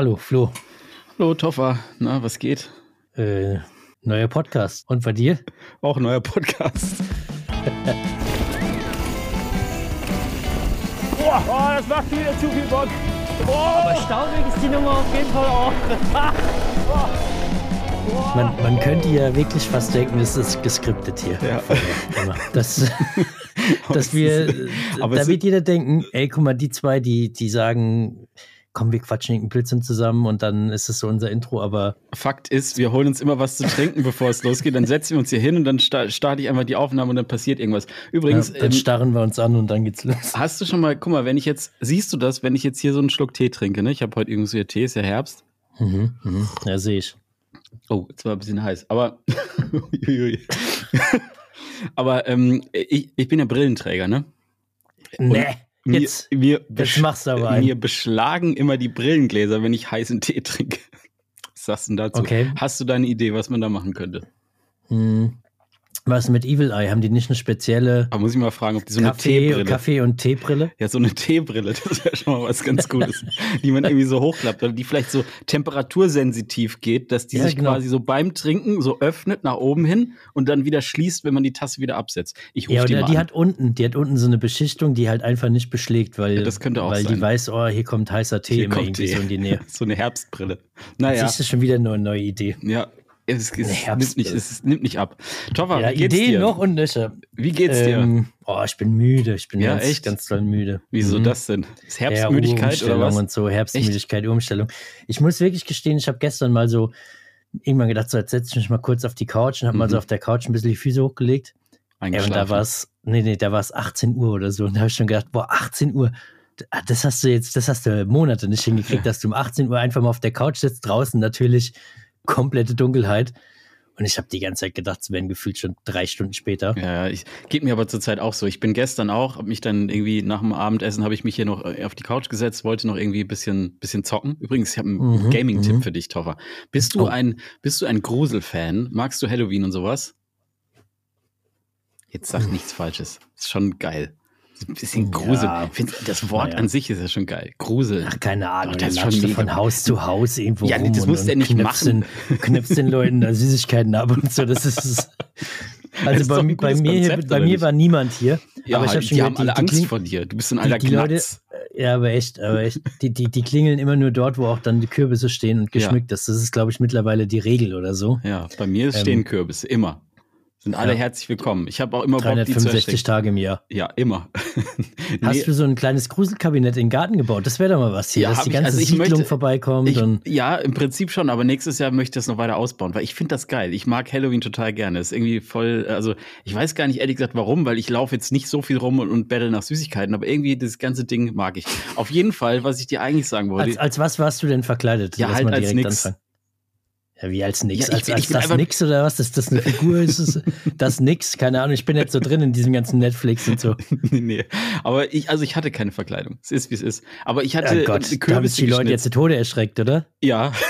Hallo, Flo. Hallo, Toffer. Na, was geht? Äh, neuer Podcast. Und bei dir? Auch neuer Podcast. Boah, oh, das macht wieder zu viel Bock. Aber staubig ist die Nummer auf jeden Fall auch. Man, man könnte ja wirklich fast denken, es ist geskriptet hier. Ja. Das, dass wir, aber da wird jeder denken, ey, guck mal, die zwei, die, die sagen, komm, wir quatschen irgendeinen Blödsinn zusammen und dann ist es so unser Intro, aber Fakt ist, wir holen uns immer was zu trinken, bevor es losgeht. Dann setzen wir uns hier hin und dann sta starte ich einfach die Aufnahme und dann passiert irgendwas. Übrigens, ja, dann ähm, starren wir uns an und dann geht's los. hast du schon mal, guck mal, wenn ich jetzt, siehst du das, wenn ich jetzt hier so einen Schluck Tee trinke, ne? Ich habe heute irgendwie so Tee, ist ja Herbst. Mhm, mhm. Ja, sehe ich. Oh, jetzt war ein bisschen heiß, aber Uiuiui. aber ähm, ich, ich bin ja Brillenträger, ne? Nee, jetzt, mir, jetzt machst du aber einen. mir beschlagen immer die Brillengläser, wenn ich heißen Tee trinke. Was sagst du dazu? Okay. Hast du da eine Idee, was man da machen könnte? Hm. Was mit Evil Eye? Haben die nicht eine spezielle Aber muss ich mal fragen, ob die so eine Kaffee, Teebrille. Kaffee und Teebrille? Ja, so eine Teebrille, das wäre schon mal was ganz Gutes, die man irgendwie so hochklappt oder die vielleicht so temperatursensitiv geht, dass die Ja, sich genau. quasi so beim Trinken so öffnet nach oben hin und dann wieder schließt, wenn man die Tasse wieder absetzt. Ich rufe Ja, die mal die an. hat unten, die hat unten so eine Beschichtung, die halt einfach nicht beschlägt, weil, Ja, das könnte auch weil sein. die weiß, oh, hier kommt heißer Tee Hier immer kommt irgendwie die- so in die Nähe. so eine Herbstbrille. Naja, ist das schon wieder eine neue Idee. ja. Es, es, nimmt nicht, es nimmt nicht ab. Toffer, Ja, wie geht's Ideen dir? noch und nöcher. Wie geht's dir? Ähm, oh, ich bin müde. Ich bin Ja, ganz, echt? ganz doll müde. Wieso Mhm. das denn? Ist Ja, Herbstmüdigkeit oder Umstellung was? Und so Herbstmüdigkeit, Umstellung. Ich muss wirklich gestehen, ich habe gestern mal so irgendwann gedacht, so jetzt setze ich mich mal kurz auf die Couch und habe mal Mhm. so auf der Couch ein bisschen die Füße hochgelegt. Ja, und da war es, nee, nee, da war es 18 Uhr oder so. Und da habe ich schon gedacht, boah, 18 Uhr. Ah, Das hast du jetzt, das hast du Monate nicht hingekriegt, dass du um 18 Uhr einfach mal auf der Couch sitzt, draußen natürlich komplette Dunkelheit. Und ich habe die ganze Zeit gedacht, es wären gefühlt schon drei Stunden später. Ja, ich geht mir aber zurzeit auch so. Ich bin gestern auch, habe mich dann irgendwie nach dem Abendessen habe ich mich hier noch äh, auf die Couch gesetzt, wollte noch irgendwie ein bisschen bisschen zocken. Übrigens, ich habe einen Mhm, Gaming-Tipp mhm. für dich, Toffer. Bist du Oh. ein bist du ein Grusel-Fan? Magst du Halloween und sowas? Jetzt sag nichts Falsches. Ist schon geil. Ein bisschen Ja. Grusel. Ich find, das Wort Naja. an sich ist ja schon geil. Grusel. Ach, keine Ahnung, der das ist schon von Haus zu Haus irgendwo Ja, rum das muss und, der und nicht machen. Den, knipst den Leuten da Süßigkeiten ab und so. Das ist. Also bei, bei gutes mir, Konzept, bei mir war niemand hier. ja, aber ich habe schon die gehört, haben alle die, die Angst vor dir. Du bist ein die, alter die Leute, Knacks. ja, aber echt, aber echt, die, die, die klingeln immer nur dort, wo auch dann die Kürbisse stehen und Ja. geschmückt ist. Das ist, glaube ich, mittlerweile die Regel oder so. Ja, bei mir Ähm, stehen Kürbisse, immer. Sind alle ja. herzlich willkommen. Ich habe auch immer Bock, die zu 365 erstechen. Tage im Jahr. Ja, immer. Hast Nee, du so ein kleines Gruselkabinett in den Garten gebaut? Das wäre doch mal was hier, Ja, dass die ich. ganze Also ich Siedlung möchte- vorbeikommt ich, und ja, im Prinzip schon, aber nächstes Jahr möchte ich das noch weiter ausbauen, weil ich finde das geil. Ich mag Halloween total gerne. Ist irgendwie voll, also ich weiß gar nicht ehrlich gesagt warum, weil ich laufe jetzt nicht so viel rum und, und battle nach Süßigkeiten, aber irgendwie das ganze Ding mag ich. Auf jeden Fall, was ich dir eigentlich sagen wollte. als, als was warst du denn verkleidet? Ja, halt als anfangen. Ja, wie als nix? Ja, als bin- als das nix oder was? Ist das eine Figur? ist es das nix? Keine Ahnung, ich bin jetzt so drin in diesem ganzen Netflix und so. nee, nee. Aber ich, also ich hatte keine Verkleidung. Es ist, wie es ist. Aber ich hatte Oh Gott, da haben Kürbisse sich die Leute jetzt zu Tode erschreckt, oder? Ja.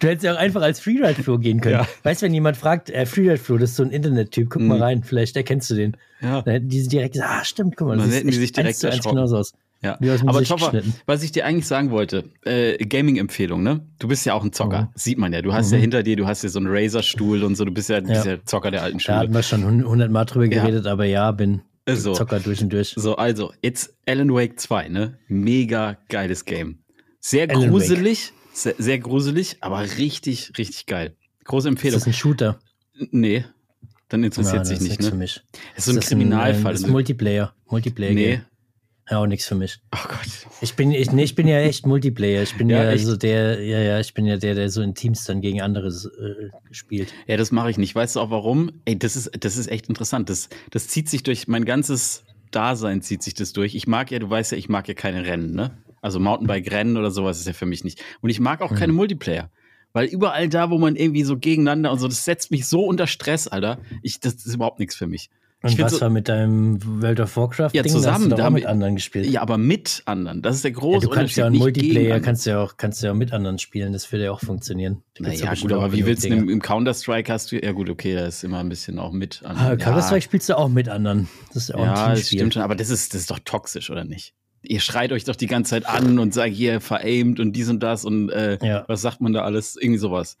Du hättest ja auch einfach als Freeride-Flo gehen können. Ja. Weißt du, wenn jemand fragt, äh, Freeride-Flo, das ist so ein Internet-Typ, guck mal Mhm. rein, vielleicht erkennst du den. ja. Dann hätten die direkt gesagt, ah, stimmt, guck mal, das echt sich direkt eins zu eins genauso aus. Ja, aber Topper, was ich dir eigentlich sagen wollte, äh, Gaming-Empfehlung, ne? Du bist ja auch ein Zocker, Mhm. sieht man ja. Du hast Mhm. ja hinter dir, du hast ja so einen Razer-Stuhl und so, du bist ja, du bist ja Zocker der alten Da Schule. hatten wir schon hundertmal drüber Ja. geredet, aber ja, bin So. Zocker durch und durch. So, also, jetzt Alan Wake 2, ne? Mega geiles Game. Sehr Alan gruselig, sehr, sehr gruselig, aber richtig, richtig geil. Große Ist Empfehlung. das ein Shooter? Nee, dann interessiert Ja, das sich ist nicht, nichts für ne? mich. Das ist so ein Kriminalfall. Das ist ne? Multiplayer. Multiplayer. nee. Game. Ja, auch nichts für mich. Oh Gott. Ich bin, ich, nee, ich bin ja echt Multiplayer. Ich bin Ja, ja, so der, ja, ja, ich bin ja der, der so in Teams dann gegen andere äh, spielt. Ja, das mache ich nicht. Weißt du auch warum? Ey, das ist, das ist echt interessant. Das, das zieht sich durch mein ganzes Dasein zieht sich das durch. Ich mag ja, du weißt ja, ich mag ja keine Rennen, ne? Also Mountainbike-Rennen oder sowas ist ja für mich nicht. Und ich mag auch Mhm. keine Multiplayer. Weil überall da, wo man irgendwie so gegeneinander und so, das setzt mich so unter Stress, Alter. Ich, das ist überhaupt nichts für mich. Und find was so- war mit deinem World of Warcraft Ja, Ding? zusammen, Da mit anderen gespielt. Ja, aber mit anderen. Das ist der Ja, große du kannst ja auch Multiplayer, kannst ja auch, kannst ja auch mit anderen spielen. Das würde ja auch funktionieren. Ja Naja, bestimmt gut, aber wie willst du im, im Counter-Strike hast du, ja gut, okay, da ist immer ein bisschen auch mit. Ah, ja. Counter-Strike spielst du auch mit anderen. Das ist ja auch Ja, ein das Teamspiel. stimmt schon, aber das ist, das ist doch toxisch, oder nicht? ihr schreit euch doch die ganze Zeit an und sagt hier veraimt und dies und das und äh, Ja. was sagt man da alles? Irgendwie sowas.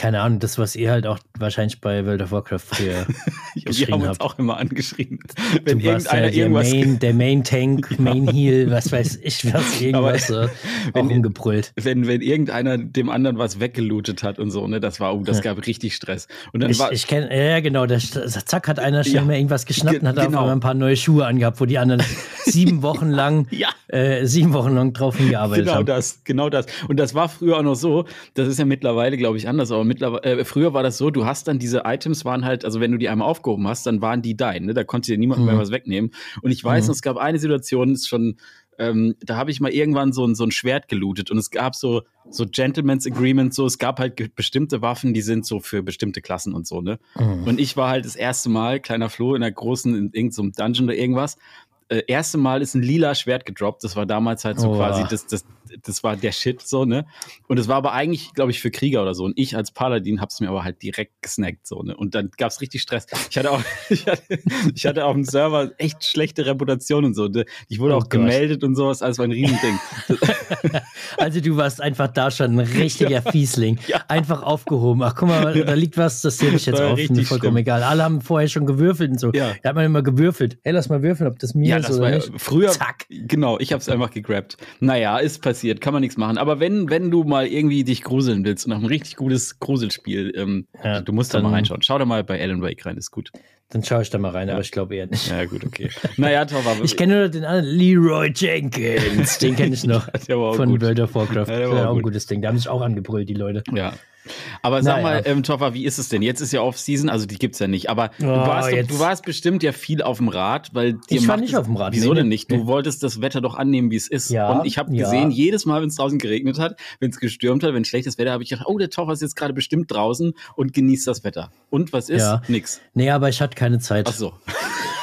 Keine Ahnung, das, was ihr halt auch wahrscheinlich bei World of Warcraft früher Wir geschrien haben uns habt. auch immer angeschrien. Wenn Du ja irgendeiner der irgendwas. Main, der Main Tank, Main Heal, was weiß ich, was irgendwas auch wenn- umgebrüllt. Wenn, wenn irgendeiner dem anderen was weggelootet hat und so, ne, das war, oh, das gab richtig Stress. Und dann Ich, war, ich kenne, ja genau, da, zack hat einer schnell Ja. mal irgendwas geschnappt und hat auf Genau. einmal ein paar neue Schuhe angehabt, wo die anderen sieben Wochen lang, Ja. äh, sieben Wochen lang drauf hingearbeitet Genau haben. das, genau das. Und das war früher auch noch so, das ist ja mittlerweile, glaube ich, anders, aber mittlerweile, äh, früher war das so, du hast dann diese Items waren halt, also wenn du die einmal aufgehoben hast, dann waren die dein, ne? Da konnte dir niemand mehr Mhm. was wegnehmen. Und ich weiß, Mhm. es gab eine Situation, ist schon, ähm, da habe ich mal irgendwann so ein, so ein Schwert gelootet und es gab so, so Gentleman's Agreement, so, es gab halt bestimmte Waffen, die sind so für bestimmte Klassen und so, ne? Mhm. Und ich war halt das erste Mal, kleiner Flo, in einer großen, in irgendeinem Dungeon oder irgendwas. Äh, erste Mal ist ein lila Schwert gedroppt. Das war damals halt so Oh. quasi, das, das, das war der Shit so, ne? Und es war aber eigentlich, glaube ich, für Krieger oder so. Und ich als Paladin hab's mir aber halt direkt gesnackt, so, ne? Und dann gab's richtig Stress. Ich hatte auch, ich hatte, ich hatte auf dem Server echt schlechte Reputation und so. ne? Ich wurde Oh auch Gott. gemeldet und sowas, als war ein Riesending. Also du warst einfach da schon ein richtiger Fiesling. Ja. Einfach aufgehoben. Ach guck mal, da liegt was, das sehe ich jetzt auf. vollkommen schlimm. egal. Alle haben vorher schon gewürfelt und so. Ja. Da hat man immer gewürfelt. Hey, lass mal würfeln, ob das mir ist das oder war nicht. früher. Zack. Genau, ich habe es einfach gegrabt. Naja, ist passiert, kann man nichts machen. Aber wenn, wenn du mal irgendwie dich gruseln willst und nach einem richtig gutes Gruselspiel, ähm, Ja, du musst da dann- mal reinschauen. Schau da mal bei Alan Wake rein, ist gut. Dann schaue ich da mal rein, Ja. aber ich glaube eher nicht. Ja, gut, okay. naja, top, aber Ich kenne nur den anderen, Leroy Jenkins. Den kenne ich noch. Der war auch von gut. World of Warcraft. Ja, der war war auch auch ein gut. gutes Ding. Da haben sich auch angebrüllt, die Leute. Ja. Aber sag Naja. mal, ähm, Toffer, wie ist es denn? Jetzt ist ja Off-Season, also die gibt's ja nicht. Aber du, Oh, warst doch, jetzt- du warst bestimmt ja viel auf dem Rad, weil dir Ich war nicht es- auf dem Rad, Wieso nee, denn nee. nicht? Du wolltest das Wetter doch annehmen, wie es ist. Ja, Und ich habe ja. gesehen, jedes Mal, wenn es draußen geregnet hat, wenn es gestürmt hat, wenn schlechtes Wetter, habe ich gedacht, oh, der Toffer ist jetzt gerade bestimmt draußen und genießt das Wetter. Und was ist? Ja. Nix. Nee, aber ich hatte keine Zeit. Ach so.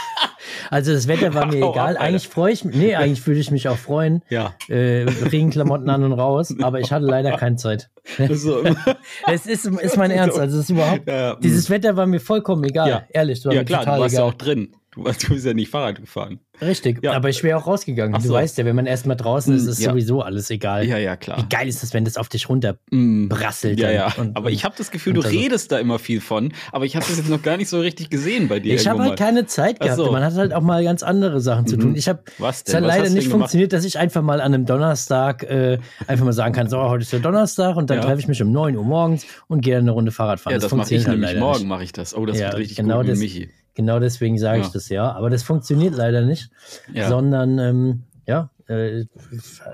Also das Wetter war mir Hau egal. Alter. eigentlich freue ich mich, nee, eigentlich würde ich mich auch freuen. Ja. Äh, Regenklamotten an und raus, aber ich hatte leider keine Zeit. So. Es ist, ist mein Ernst, also es ist überhaupt, Ja, ja. dieses Wetter war mir vollkommen egal. Ja. Ehrlich, war ja klar, du total warst ja egal. auch drin. Du, du bist ja nicht Fahrrad gefahren. Richtig, Ja. aber ich wäre auch rausgegangen. Ach Du so. weißt ja, wenn man erstmal draußen ist, ist Ja. sowieso alles egal. Ja, ja, klar. Wie geil ist das, wenn das auf dich runter Mm. brasselt Ja, ja. und- aber ich habe das Gefühl, du redest da immer viel von, aber ich habe das jetzt noch gar nicht so richtig gesehen bei dir. Ich habe halt keine Zeit gehabt. so. Man hat halt auch mal ganz andere Sachen zu Mhm. tun. Ich habe Was es denn? hat Was leider nicht denn funktioniert, dass ich einfach mal an einem Donnerstag äh, einfach mal sagen kann, so, heute ist der Donnerstag und dann treffe ich mich um 9 Uhr morgens und gehe dann eine Runde Fahrrad fahren. Ja, das, mache ich funktioniert halt nämlich morgen, mache ich das. Oh, das Ja, wird richtig genau gut das- mit Michi. Genau deswegen sage Ja. ich das ja. Aber das funktioniert leider nicht, Ja. sondern ähm, ja, äh,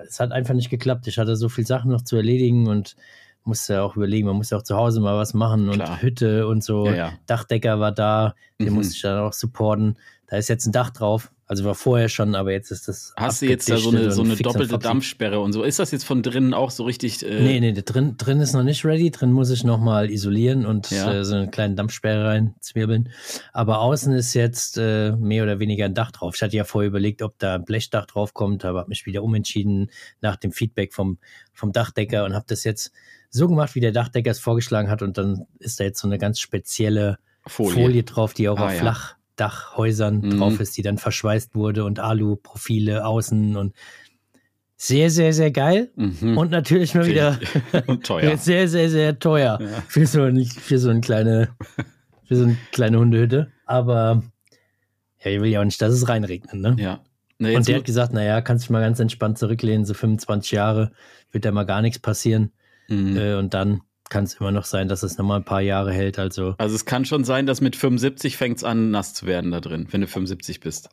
es hat einfach nicht geklappt. Ich hatte so viele Sachen noch zu erledigen und musste auch überlegen, man muss ja auch zu Hause mal was machen und Klar. Hütte und so. Ja, ja. Dachdecker war da, den Mhm. musste ich dann auch supporten. Da ist jetzt ein Dach drauf. Also war vorher schon, aber jetzt ist das. Hast du jetzt da so eine, so eine doppelte. Dampfsperre und so? Ist das jetzt von drinnen auch so richtig? Äh, Nee, nee, drin, drin ist noch nicht ready. Drin muss ich nochmal isolieren und Ja. äh, so eine kleine Dampfsperre reinzwirbeln. Aber außen ist jetzt äh, mehr oder weniger ein Dach drauf. Ich hatte ja vorher überlegt, ob da ein Blechdach drauf kommt, aber habe mich wieder umentschieden nach dem Feedback vom, vom Dachdecker und habe das jetzt so gemacht, wie der Dachdecker es vorgeschlagen hat. Und dann ist da jetzt so eine ganz spezielle Folie. Folie, drauf, die auch Ah, auf ja. Flachdachhäusern Mhm. drauf ist, die dann verschweißt wurde und Alu-Profile außen und sehr, sehr, sehr geil. Mhm. Und natürlich mal wieder teuer. sehr, sehr, sehr teuer Ja. für so ein, für so eine kleine, für so eine kleine Hundehütte. Aber ja, ich will ja auch nicht, dass es reinregnet, ne? Ja. Na, Und der hat gesagt, naja, kannst dich mal ganz entspannt zurücklehnen, so 25 Jahre wird da mal gar nichts passieren. Mhm. Äh, und dann kann es immer noch sein, dass es nochmal ein paar Jahre hält. Also Also es kann schon sein, dass mit 75 fängt es an, nass zu werden da drin, wenn du 75 bist.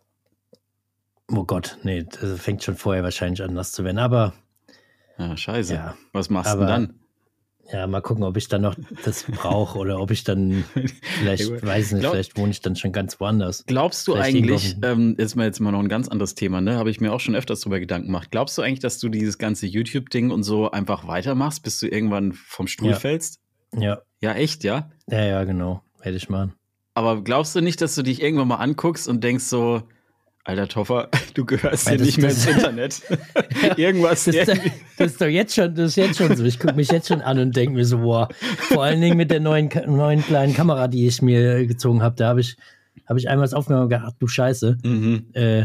Oh Gott, nee, das fängt schon vorher wahrscheinlich an, das zu werden. Aber Ja, scheiße. Ja, Was machst du denn ja, mal gucken, ob ich dann noch das brauche oder ob ich dann vielleicht, Ja, weiß nicht, Glaub- vielleicht wohne ich dann schon ganz woanders. Glaubst du Vielleicht eigentlich, ähm, ist mal jetzt mal noch ein ganz anderes Thema, ne? Habe ich mir auch schon öfters drüber Gedanken gemacht. Glaubst du eigentlich, dass du dieses ganze YouTube-Ding und so einfach weitermachst, bis du irgendwann vom Stuhl Ja. fällst? Ja, Ja, echt, ja? ja, ja, genau. Werde ich machen. Aber glaubst du nicht, dass du dich irgendwann mal anguckst und denkst so, alter Toffer, du gehörst Ja, hier nicht mehr ins Internet. Irgendwas, Das, ist- irgendwie. das ist doch jetzt schon, das ist jetzt schon so. Ich gucke mich jetzt schon an und denke mir so, boah, vor allen Dingen mit der neuen, neuen kleinen Kamera, die ich mir gezogen habe, da habe ich, habe ich einmal das aufgenommen ach du Scheiße, Mhm. äh,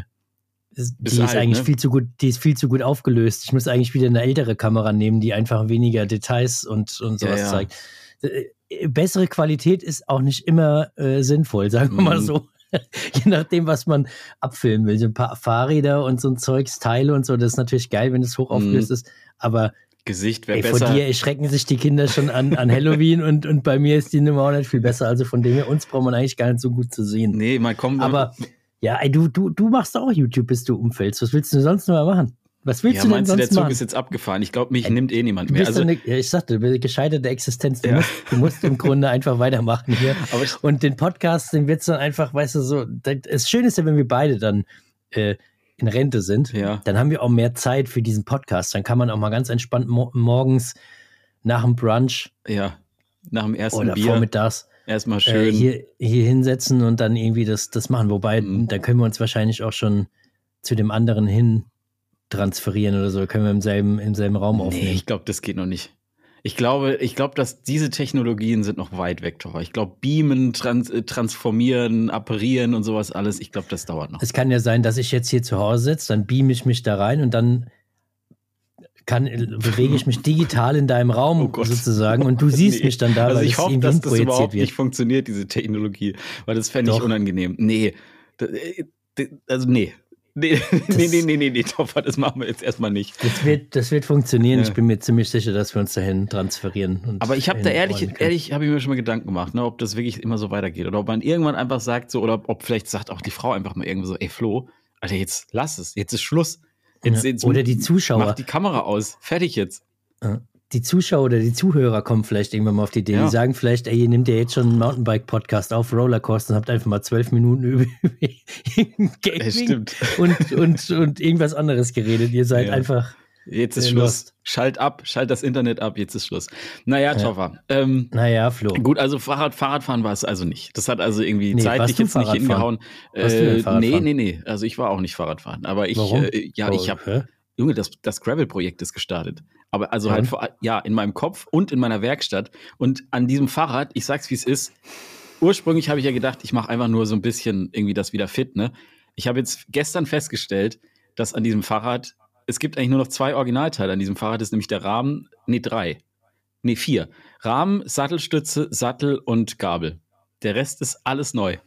die ist, Ist alt, eigentlich ne? viel zu gut, die ist viel zu gut aufgelöst. Ich muss eigentlich wieder eine ältere Kamera nehmen, die einfach weniger Details und, und Ja, sowas ja. zeigt. Äh, Bessere Qualität ist auch nicht immer äh, sinnvoll, sagen wir mal Mhm. so. Je nachdem, was man abfilmen will. So ein paar Fahrräder und so ein Zeugs, Teile und so, das ist natürlich geil, wenn es hoch aufgelöst ist. Aber Gesicht wäre besser. dir erschrecken sich die Kinder schon an, an Halloween und, und bei mir ist die Nummer auch nicht viel besser. Also von dem her, uns braucht man eigentlich gar nicht so gut zu sehen. Nee, mal kommen. Aber ja, ey, du, du, du machst auch YouTube, bis du umfällst. Was willst du sonst noch mal machen? Was willst ja, du denn meinst du, der sonst Zug machen? ist jetzt abgefahren? Ich glaube, mich Ey, nimmt eh niemand mehr. Also, eine, ich sagte, du bist eine gescheiterte Existenz. Du, Ja. musst, du musst im Grunde einfach weitermachen hier. aber ich, Und den Podcast, den wird's dann einfach, weißt du, so, das Schöne ist ja, wenn wir beide dann äh, in Rente sind, Ja. dann haben wir auch mehr Zeit für diesen Podcast. Dann kann man auch mal ganz entspannt mo morgens nach dem Brunch ja, nach dem ersten oder Bier vormittags erstmal äh, schön. hier, hier hinsetzen und dann irgendwie das, das machen. Wobei, Mhm. da können wir uns wahrscheinlich auch schon zu dem anderen hin transferieren oder so. Können wir im selben, im selben Raum nee, aufnehmen. ich glaube, das geht noch nicht. Ich glaube, ich glaube, dass diese Technologien sind noch weit weg, Tor. Ich glaube, beamen, trans äh, transformieren, apparieren und sowas alles, ich glaube, das dauert noch. Es kann ja sein, dass ich jetzt hier zu Hause sitze, dann beam ich mich da rein und dann kann, bewege ich mich digital in deinem Raum Oh sozusagen und du siehst Nee. mich dann da, also weil ich hoffe, dass das überhaupt wird. nicht funktioniert, diese Technologie, weil das fände ich unangenehm. Nee, äh, also nee. Nee, nee, nee, nee, nee, nee, Topfer, das machen wir jetzt erstmal nicht. Das wird, das wird funktionieren. Ja. Ich bin mir ziemlich sicher, dass wir uns dahin transferieren. Aber ich habe da ehrlich, ehrlich, habe ich mir schon mal Gedanken gemacht, ne, ob das wirklich immer so weitergeht oder ob man irgendwann einfach sagt so oder ob vielleicht sagt auch die Frau einfach mal irgendwie so, ey Flo, Alter, jetzt lass es, jetzt ist Schluss. Jetzt, Ja. jetzt Oder die Zuschauer. Mach die Kamera aus, fertig jetzt. Die Zuschauer oder die Zuhörer kommen vielleicht irgendwann mal auf die Idee. Ja. Die sagen vielleicht, ey, ihr nehmt ja jetzt schon einen Mountainbike-Podcast auf, Rollercoaster und habt einfach mal zwölf Minuten über Gaming Ja, stimmt. und, und, und irgendwas anderes geredet. Ihr seid Ja. einfach, Jetzt ist Äh, Schluss. lost. Schalt ab, schalt das Internet ab, jetzt ist Schluss. Naja, Ja. Toffer. Ähm, naja, Flo. Gut, also Fahrrad, Fahrradfahren war es also nicht. Das hat also irgendwie Nee, zeitlich jetzt nicht hingehauen. Äh, nee, nee, nee. Also ich war auch nicht Fahrradfahren. Aber ich, Warum? äh, ja, ich habe? Junge, das, das Gravel-Projekt ist gestartet. Aber also Ja, halt und? vor, ja, in meinem Kopf und in meiner Werkstatt. Und an diesem Fahrrad, ich sag's wie es ist, ursprünglich habe ich ja gedacht, ich mache einfach nur so ein bisschen irgendwie das wieder fit, ne? Ich habe jetzt gestern festgestellt, dass an diesem Fahrrad, es gibt eigentlich nur noch zwei Originalteile an diesem Fahrrad, ist nämlich der Rahmen, nee, drei. Nee, vier. Rahmen, Sattelstütze, Sattel und Gabel. Der Rest ist alles neu.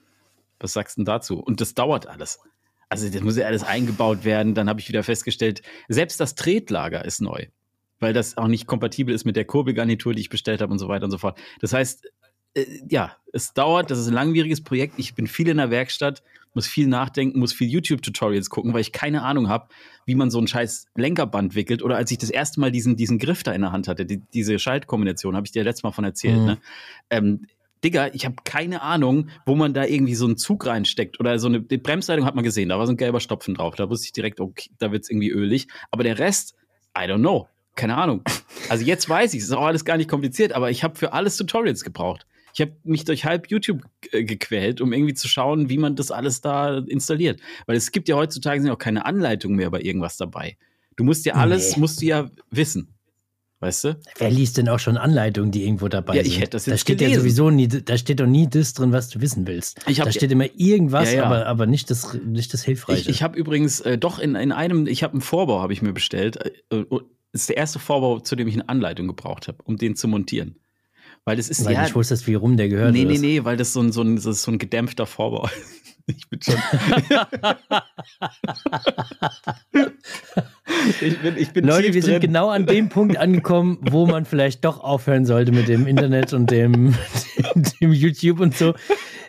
Was sagst du denn dazu? Und das dauert alles. Also das muss ja alles eingebaut werden. Dann habe ich wieder festgestellt, selbst das Tretlager ist neu, weil das auch nicht kompatibel ist mit der Kurbelgarnitur, die ich bestellt habe und so weiter und so fort. Das heißt, äh, ja, es dauert, das ist ein langwieriges Projekt. Ich bin viel in der Werkstatt, muss viel nachdenken, muss viel YouTube-Tutorials gucken, weil ich keine Ahnung habe, wie man so ein scheiß Lenkerband wickelt. Oder als ich das erste Mal diesen, diesen Griff da in der Hand hatte, die, diese Schaltkombination, habe ich dir letztes Mal von erzählt, Mhm. ne? Ähm, Digga, ich habe keine Ahnung, wo man da irgendwie so einen Zug reinsteckt oder so eine die Bremsleitung hat man gesehen, da war so ein gelber Stopfen drauf. Da wusste ich direkt, okay, da wird's irgendwie ölig. Aber der Rest, I don't know. Keine Ahnung. Also jetzt weiß ich, es ist auch alles gar nicht kompliziert, aber ich habe für alles Tutorials gebraucht. Ich habe mich durch halb YouTube äh, gequält, um irgendwie zu schauen, wie man das alles da installiert. Weil es gibt ja heutzutage sind auch keine Anleitungen mehr bei irgendwas dabei. Du musst ja alles, Nee. musst du ja wissen. Weißt du? Wer liest denn auch schon Anleitungen, die irgendwo dabei Ja, sind? ich hätte das Da jetzt steht ja gelesen. sowieso nie, da steht doch nie das drin, was du wissen willst. Ich hab da ja- steht immer irgendwas, Ja, ja. Aber, aber nicht das, nicht das Hilfreiche. Ich, ich habe übrigens äh, doch in, in einem, ich habe einen Vorbau, habe ich mir bestellt. Äh, äh, das ist der erste Vorbau, zu dem ich eine Anleitung gebraucht habe, um den zu montieren. Weil das ist weil ja. du nicht wusstest, wie rum der gehört. nee, nee, nee, weil das so ein, so ein, ist so ein gedämpfter Vorbau. Ich bin schon. ich bin, ich bin Leute, wir sind drin. genau an dem Punkt angekommen, wo man vielleicht doch aufhören sollte mit dem Internet und dem, dem YouTube und so.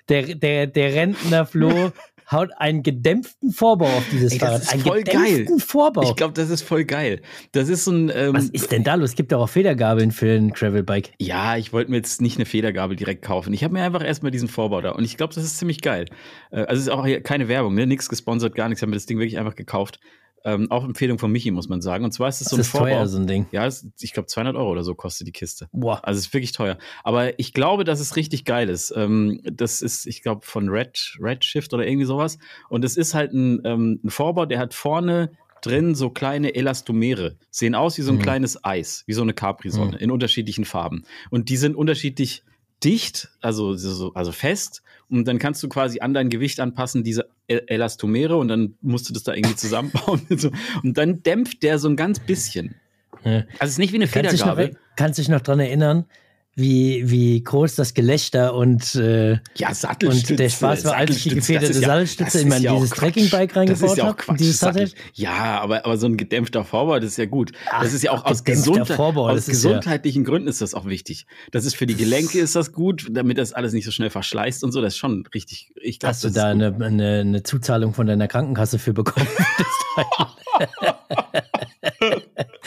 Der, der, der Rentner Flo haut einen gedämpften Vorbau auf dieses Ey, Fahrrad. einen voll gedämpften geil. Vorbau. Ich glaube, das ist voll geil. Das ist so ein. Ähm, Was ist denn da los? Es gibt doch auch Federgabeln für ein Gravelbike. Ja, ich wollte mir jetzt nicht eine Federgabel direkt kaufen. Ich habe mir einfach erstmal diesen Vorbau da und ich glaube, das ist ziemlich geil. Äh, Also es ist auch hier keine Werbung, ne? Nichts gesponsert, gar nichts. Ich habe mir das Ding wirklich einfach gekauft. Ähm, auch Empfehlung von Michi, muss man sagen. Und zwar ist es Das so ein ist Vorbau. teuer, so ein Ding. Ja, es, ich glaube 200 Euro oder so kostet die Kiste. Boah. Also es ist wirklich teuer. Aber ich glaube, dass es richtig geil ist. Ähm, das ist, ich glaube, von Red, Redshift oder irgendwie sowas. Und es ist halt ein, ähm, ein Vorbau, der hat vorne drin so kleine Elastomere. Sehen aus wie so ein Mhm. kleines Eis, wie so eine Capri-Sonne Mhm. in unterschiedlichen Farben. Und die sind unterschiedlich dicht, also, so, also fest. Und dann kannst du quasi an dein Gewicht anpassen, diese E- Elastomere, und dann musst du das da irgendwie zusammenbauen. und so. Und dann dämpft der so ein ganz bisschen. Ja. Also es ist nicht wie eine Kannst dich noch, Federgabel. kannst dich noch dran erinnern, wie, wie groß das Gelächter und, äh, Ja, Sattelstütze. und der Spaß war, als ich die gefederte ja- Sattelstütze in mein ja dieses. Trekkingbike reingebaut ja habe, dieses Sattel. Ja, aber, aber so ein gedämpfter Vorbau, das ist ja gut. Ach, das ist ja auch aus, Gesundheit, Vorbau, aus gesundheitlichen Gründen ist das auch wichtig. Das ist für die Gelenke ist das gut, damit das alles nicht so schnell verschleißt und so. Das ist schon richtig. Ich glaub, Hast du da eine, eine, eine Zuzahlung von deiner Krankenkasse für bekommen?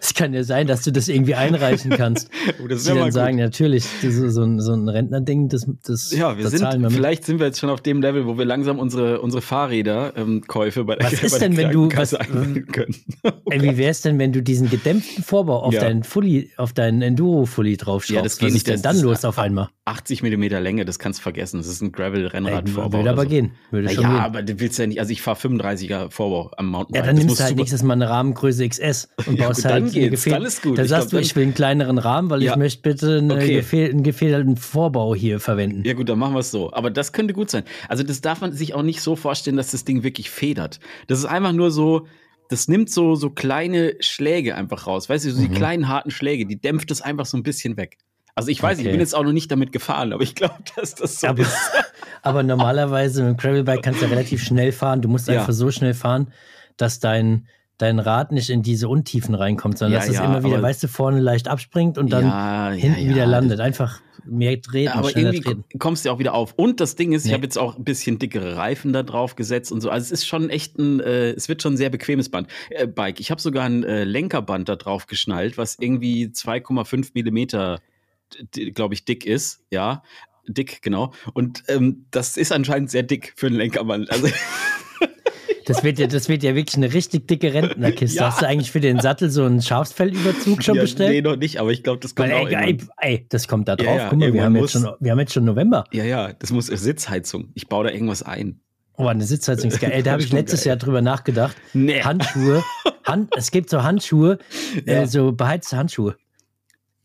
Es kann ja sein, dass du das irgendwie einreichen kannst. Oh, das wär mal dann gut. sagen, natürlich, das ist so, ein, so ein Rentnerding, das, das Ja, wir da sind, wir vielleicht sind wir jetzt schon auf dem Level, wo wir langsam unsere, unsere Fahrräder-Käufe bei der, Was ist bei denn, wenn du- was- einbringen können. Ey, wie wär's denn, wenn du diesen gedämpften Vorbau auf Ja. deinen Fully, auf deinen Enduro-Fully draufschraubst? Ja, das geht Was nicht, ist denn das- dann das- los auf einmal? 80 Millimeter Länge, das kannst du vergessen. Das ist ein Gravel-Rennrad-Vorbau. würde aber so. gehen. Würde schon ja, gehen. aber du willst ja nicht, also ich fahre 35er Vorbau am Mountainbike. Ja, dann Das nimmst du halt nächstes Mal eine Rahmengröße XS und Ja, baust gut, dann halt geht's, dann ist gut. Dann Ich sagst glaub, du, ich will einen kleineren Rahmen, weil Ja. ich möchte bitte eine Okay. gefäh einen gefederten Vorbau hier verwenden. Ja gut, dann machen wir es so. Aber das könnte gut sein. Also das darf man sich auch nicht so vorstellen, dass das Ding wirklich federt. Das ist einfach nur so, das nimmt so, so kleine Schläge einfach raus. Weißt du, so die Mhm. kleinen harten Schläge, die dämpft es einfach so ein bisschen weg. Also ich weiß nicht, ich Okay. bin jetzt auch noch nicht damit gefahren, aber ich glaube, dass das so Aber, ist. aber normalerweise mit dem Gravelbike kannst du ja relativ schnell fahren. Du musst Ja. einfach so schnell fahren, dass dein, dein Rad nicht in diese Untiefen reinkommt, sondern Ja, dass es ja, immer wieder, weißt du, vorne leicht abspringt und dann Ja, hinten wieder landet. Einfach mehr treten, aber irgendwie treten. ko- kommst du ja auch wieder auf. Und das Ding ist, ich Nee. habe jetzt auch ein bisschen dickere Reifen da drauf gesetzt und so. Also es ist schon echt ein, äh, es wird schon ein sehr bequemes Band, äh, Bike. Ich habe sogar ein äh, Lenkerband da drauf geschnallt, was irgendwie 2,5 Millimeter, glaube ich, dick ist. Ja, dick, genau. Und ähm, das ist anscheinend sehr dick für ein Lenkerband. Also Das wird ja, das wird ja wirklich eine richtig dicke Rentnerkiste. Ja. Hast du eigentlich für den Sattel so einen Schafsfellüberzug schon ja, bestellt? Nee, noch nicht, aber ich glaube, das kommt Weil, auch ey, ey, das kommt da drauf. Ja, ja, Guck mal, wir haben, jetzt muss- schon, wir haben jetzt schon November. Ja, ja, das muss Sitzheizung. Ich baue da irgendwas ein. Oh, eine Sitzheizung ist geil. Ey, da habe ich letztes geil. Jahr drüber nachgedacht. Nee. Handschuhe. Hand, es gibt so Handschuhe, äh, so beheizte Handschuhe.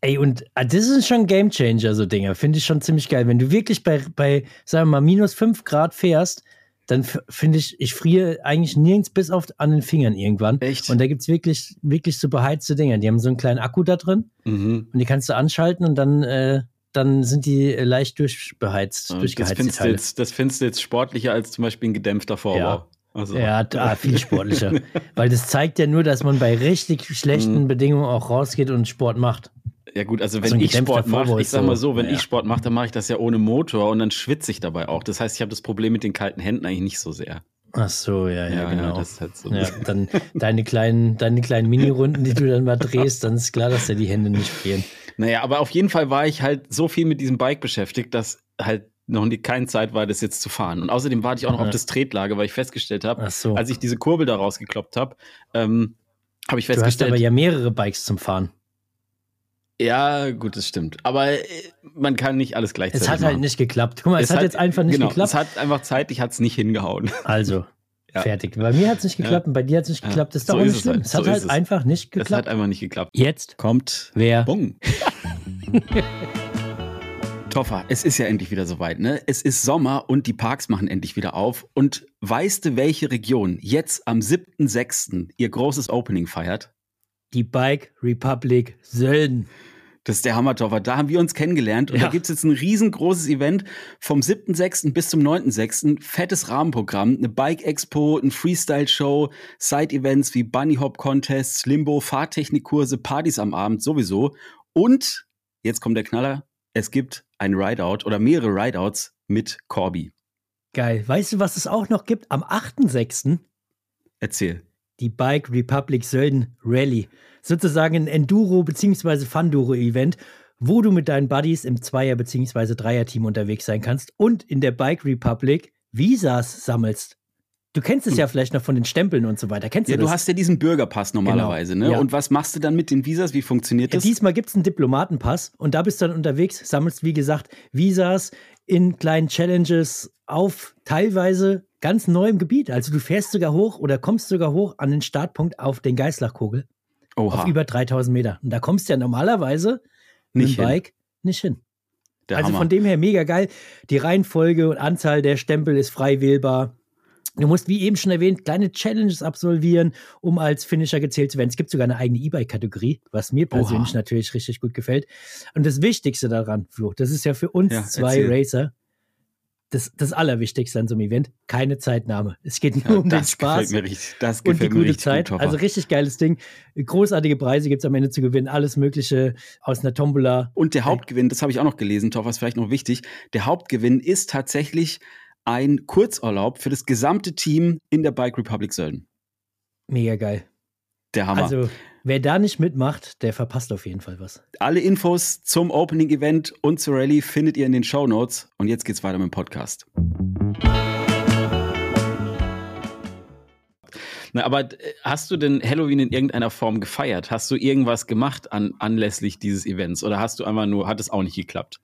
Ey, und ah, das ist schon Game Changer, so Dinger. Finde ich schon ziemlich geil. Wenn du wirklich bei, bei sagen wir mal, minus 5 Grad fährst, dann finde ich, ich friere eigentlich nirgends bis auf an den Fingern irgendwann. Echt? Und da gibt es wirklich, wirklich so beheizte Dinger. Die haben so einen kleinen Akku da drin Mhm. und die kannst du anschalten und dann, äh, dann sind die äh, leicht durchbeheizt, Das durchgeheizt. die findest, jetzt, das findest du jetzt sportlicher als zum Beispiel ein gedämpfter Vorbau. Ja. Also, Ja, da, viel sportlicher. Weil das zeigt ja nur, dass man bei richtig schlechten Mhm. Bedingungen auch rausgeht und Sport macht. Ja gut, also wenn So ein ich Sport mache, ich sag mal so, wenn naja. ich Sport mache, dann mache ich das ja ohne Motor und dann schwitze ich dabei auch. Das heißt, ich habe das Problem mit den kalten Händen eigentlich nicht so sehr. Ach so, ja, ja, genau. das ist halt so. Ja, dann deine kleinen, deine kleinen Mini-Runden, die du dann mal drehst, dann ist klar, dass dir die Hände nicht frieren. Naja, aber auf jeden Fall war ich halt so viel mit diesem Bike beschäftigt, dass halt noch nie, keine Zeit war, das jetzt zu fahren. Und außerdem warte ich auch noch Ja. auf das Tretlager, weil ich festgestellt habe, so. als ich diese Kurbel da rausgekloppt habe, ähm, habe ich du hast festgestellt, aber ja mehrere Bikes zum Fahren. Ja, gut, das stimmt. Aber äh, man kann nicht alles gleichzeitig Es hat machen. halt nicht geklappt. Guck mal, es, hat, jetzt einfach nicht genau, geklappt. Es hat einfach zeitlich hat's nicht hingehauen. Also, Ja. fertig. Bei mir hat es nicht Ja. geklappt und bei dir hat es nicht Ja. geklappt. Das ist So doch auch ist nicht es schlimm. halt. Es So hat halt es. einfach nicht Das hat geklappt. einfach nicht geklappt. Jetzt Kommt wer? Bung. Toffer, es ist ja endlich wieder soweit, ne? Es ist Sommer und die Parks machen endlich wieder auf. Und weißt du, welche Region jetzt am 7.6. ihr großes Opening feiert? Die Bike Republic Sölden. Das ist der Hammer, Toffer. Da haben wir uns kennengelernt und Ja. da gibt's jetzt ein riesengroßes Event vom 7.6. bis zum 9.6. Fettes Rahmenprogramm, eine Bike-Expo, ein Freestyle-Show, Side-Events wie Bunny Hop Contests, Limbo, Fahrtechnikkurse, Partys am Abend sowieso. Und, jetzt kommt der Knaller, es gibt ein Rideout oder mehrere Rideouts mit Corby. Geil. Weißt du, was es auch noch gibt? Am 8.6. Erzähl. Die Bike Republic Sölden Rally. Sozusagen ein Enduro- bzw. Funduro-Event, wo du mit deinen Buddies im Zweier- bzw. Dreier-Team unterwegs sein kannst und in der Bike Republic Visas sammelst. Du kennst es ja vielleicht noch von den Stempeln und so weiter. Kennst Ja, du du das? hast ja diesen Bürgerpass normalerweise, ne? Ja. Und was machst du dann mit den Visas? Wie funktioniert ja, das? diesmal gibt es einen Diplomatenpass und da bist du dann unterwegs, sammelst, wie gesagt, Visas in kleinen Challenges auf teilweise ganz neuem Gebiet. Also du fährst sogar hoch oder kommst sogar hoch an den Startpunkt auf den Geißlachkogel. Oha. auf über 3000 Meter. Und da kommst du ja normalerweise mit Nicht dem hin. Bike nicht hin. Der also Hammer. von dem her mega geil. Die Reihenfolge und Anzahl der Stempel ist frei wählbar. Du musst, wie eben schon erwähnt, kleine Challenges absolvieren, um als Finisher gezählt zu werden. Es gibt sogar eine eigene E-Bike-Kategorie, was mir persönlich Oha. natürlich richtig gut gefällt. Und das Wichtigste daran, Flo, das ist ja für uns Ja, zwei erzähl. Racer das, das Allerwichtigste an so einem Event, keine Zeitnahme. Es geht nur ja, um den das Spaß mir richtig. Das und die gute Zeit. gut, also richtig geiles Ding. Großartige Preise gibt es am Ende zu gewinnen. Alles Mögliche aus einer Tombola. Und der Hauptgewinn, das habe ich auch noch gelesen, Topper, ist vielleicht noch wichtig. Der Hauptgewinn ist tatsächlich ein Kurzurlaub für das gesamte Team in der Bike Republic Sölden. Mega geil. Der Hammer. Also, wer da nicht mitmacht, der verpasst auf jeden Fall was. Alle Infos zum Opening Event und zur Rallye findet ihr in den Show Notes. Und jetzt geht's weiter mit dem Podcast. Na, aber äh, hast du denn Halloween in irgendeiner Form gefeiert? Hast du irgendwas gemacht an, anlässlich dieses Events? Oder hast du einfach nur, hat es auch nicht geklappt?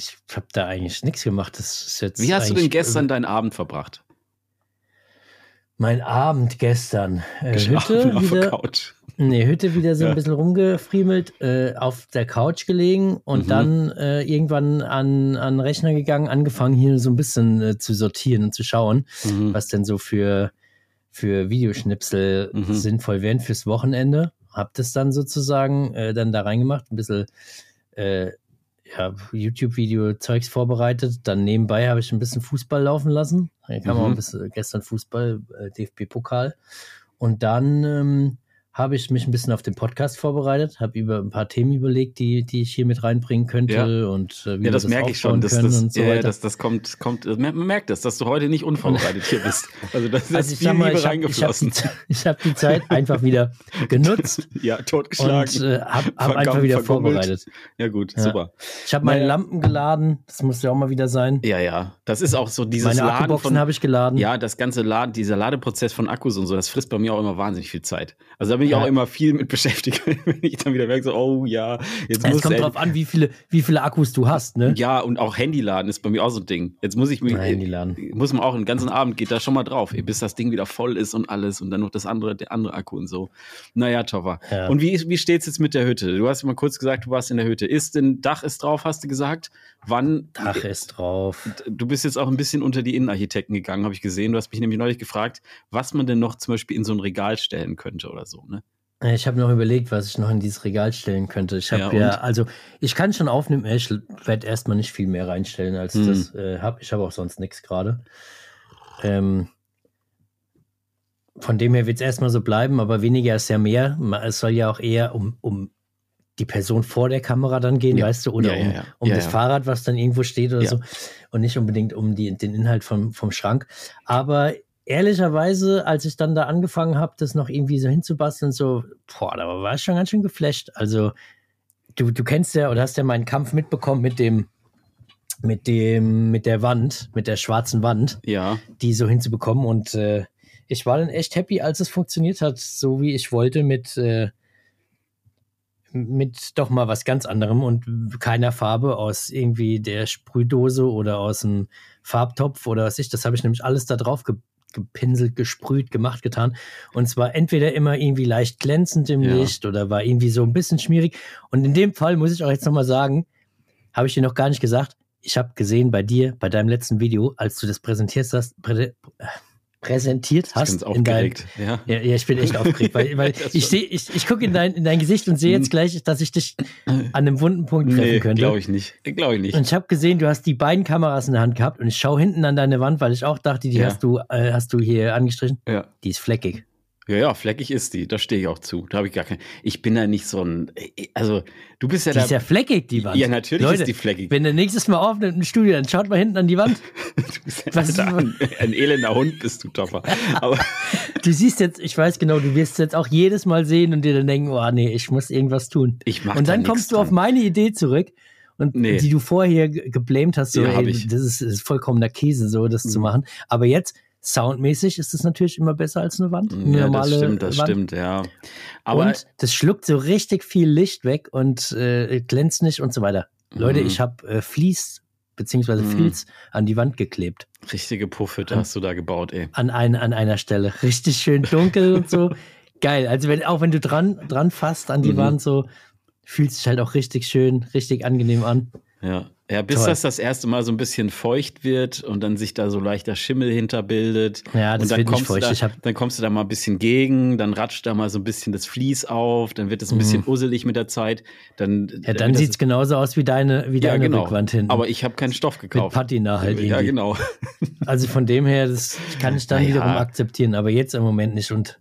Ich habe da eigentlich nichts gemacht. Das ist jetzt Wie hast du denn eigentlich- gestern deinen Abend verbracht? Mein Abend gestern. Äh, Hütte auf der wieder, Couch. nee, Hütte wieder so Ja. ein bisschen rumgefriemelt, äh, auf der Couch gelegen und Mhm. dann äh, irgendwann an, an den Rechner gegangen, angefangen hier so ein bisschen äh, zu sortieren und zu schauen, Mhm. was denn so für, für Videoschnipsel Mhm. sinnvoll wären fürs Wochenende. Hab das dann sozusagen äh, dann da reingemacht, ein bisschen äh, ja, YouTube-Video-Zeugs vorbereitet. Dann nebenbei habe ich ein bisschen Fußball laufen lassen. Da kam Mhm. auch ein bisschen gestern Fußball, äh, DFB-Pokal. Und dann ähm, habe ich mich ein bisschen auf den Podcast vorbereitet, habe über ein paar Themen überlegt, die, die ich hier mit reinbringen könnte Ja. und äh, wie Ja, wir das merke ich schon. Das, das, und so ja, das, das kommt, kommt, das man merkt das, dass du heute nicht unvorbereitet hier bist. Also das, das also ist ich viel mal, Liebe ich habe hab die, reingeflossen. Ich hab die Zeit einfach wieder genutzt ja, und totgeschlagen. äh, habe hab einfach wieder vergummelt. vorbereitet. ja, gut, Ja. super. Ich habe meine. Lampen geladen, das muss ja auch mal wieder sein. Ja, ja. Das ist auch so dieses meine Laden Akkuboxen habe ich geladen. Ja, das ganze Laden, dieser Ladeprozess von Akkus und so, das frisst bei mir auch immer wahnsinnig viel Zeit. Also da bin ich Ja. auch immer viel mit beschäftigt, wenn ich dann wieder merke, so, oh ja, jetzt es muss kommt er- drauf an, wie viele, wie viele Akkus du hast, ne? Ja, und auch Handyladen ist bei mir auch so ein Ding. Jetzt muss ich mir, Nein, Handyladen. muss man auch den ganzen Abend geht da schon mal drauf, bis das Ding wieder voll ist und alles und dann noch das andere, der andere Akku und so. Naja, Toffer. Ja. Und wie, wie steht's jetzt mit der Hütte? Du hast mal kurz gesagt, du warst in der Hütte. Ist denn Dach ist drauf, hast du gesagt? Wann? Dach ist drauf. Du bist jetzt auch ein bisschen unter die Innenarchitekten gegangen, habe ich gesehen. Du hast mich nämlich neulich gefragt, was man denn noch zum Beispiel in so ein Regal stellen könnte oder so, ne? Äh, Ich habe noch überlegt, was ich noch in dieses Regal stellen könnte. Ich habe Ja, ja, also ich kann schon aufnehmen, ich werde erstmal nicht viel mehr reinstellen, als Hm. das äh, habe. Ich habe auch sonst nichts gerade. Ähm, von dem her wird es erstmal so bleiben, aber weniger ist ja mehr. Es soll ja auch eher um, um die Person vor der Kamera dann gehen, Ja. weißt du, oder Ja, um, um das. Fahrrad, was dann irgendwo steht oder so. Und nicht unbedingt um die, den Inhalt vom, vom Schrank. Aber ehrlicherweise, als ich dann da angefangen habe, das noch irgendwie so hinzubasteln, so, boah, da war ich schon ganz schön geflasht. Also, du, du kennst ja oder hast ja meinen Kampf mitbekommen mit dem, mit dem, mit der Wand, mit der schwarzen Wand, Ja. die so hinzubekommen. Und äh, ich war dann echt happy, als es funktioniert hat, so wie ich wollte, mit, äh, mit doch mal was ganz anderem und keiner Farbe aus irgendwie der Sprühdose oder aus dem Farbtopf oder was ich. Das habe ich nämlich alles da drauf ge gepinselt, gesprüht, gemacht, getan. Und zwar entweder immer irgendwie leicht glänzend im Ja. Licht oder war irgendwie so ein bisschen schmierig. Und in dem Fall muss ich auch jetzt nochmal sagen, habe ich dir noch gar nicht gesagt, ich habe gesehen bei dir, bei deinem letzten Video, als du das präsentiert hast, prä präsentiert Ich hast bin's in dein, aufgeregt. Ja. ja, ja, ich bin echt aufgeregt, weil, weil ich sehe, ich, ich gucke in dein, in dein Gesicht und sehe jetzt gleich, dass ich dich an einem wunden Punkt treffen Nee, könnte. glaube ich nicht. Glaube ich nicht. Und ich habe gesehen, du hast die beiden Kameras in der Hand gehabt und ich schaue hinten an deine Wand, weil ich auch dachte, die Ja. hast du, äh, hast du hier angestrichen. Ja. Die ist fleckig. Ja, ja, fleckig ist die. Da stehe ich auch zu. Da habe ich gar kein. Ich bin da nicht so ein. Also, du bist ja Die da. ist ja fleckig, die Wand. ja, natürlich Leute, ist die fleckig. Wenn der nächstes Mal aufnimmt im Studio, dann schaut mal hinten an die Wand. Du bist ein, Was Alter, ein, ein elender Hund bist du, Topper. Aber Du siehst jetzt, ich weiß genau, du wirst jetzt auch jedes Mal sehen und dir dann denken, oh nee, ich muss irgendwas tun. ich mach Und da dann nix kommst du auf meine Idee zurück und Nee. die du vorher ge- geblamed hast, so, Ja, ey, ich. das ist, ist vollkommener Käse, so das zu Mhm. machen. Aber jetzt, soundmäßig, ist es natürlich immer besser als eine Wand. Eine Ja, normale das stimmt, das Wand. stimmt, ja. Aber und das schluckt so richtig viel Licht weg und äh, glänzt nicht und so weiter. Leute, Mhm. ich habe äh, Vlies beziehungsweise Mhm. Filz an die Wand geklebt. richtige Puffhütte hast du da gebaut, ey. An, ein, an einer Stelle. Richtig schön dunkel und so. Geil. Also wenn, auch wenn du dran, dran fasst an die Mhm. Wand, so fühlt sich halt auch richtig schön, richtig angenehm an. Ja. Ja, bis Toll. das das erste Mal so ein bisschen feucht wird und dann sich da so leichter Schimmel hinterbildet. Ja, das und dann wird kommst, feucht. Du Ich da, hab- dann kommst du da mal ein bisschen gegen, dann ratscht da mal so ein bisschen das Vlies auf, dann wird es ein bisschen usselig mit der Zeit. Dann, Ja, dann wird sieht es genauso aus wie deine, wie ja, deine genau. Rückwand hinten. Aber ich habe keinen Stoff mit gekauft. Patina halt ja, irgendwie. genau. Also von dem her, das kann ich dann Naja. wiederum akzeptieren, aber jetzt im Moment nicht. Und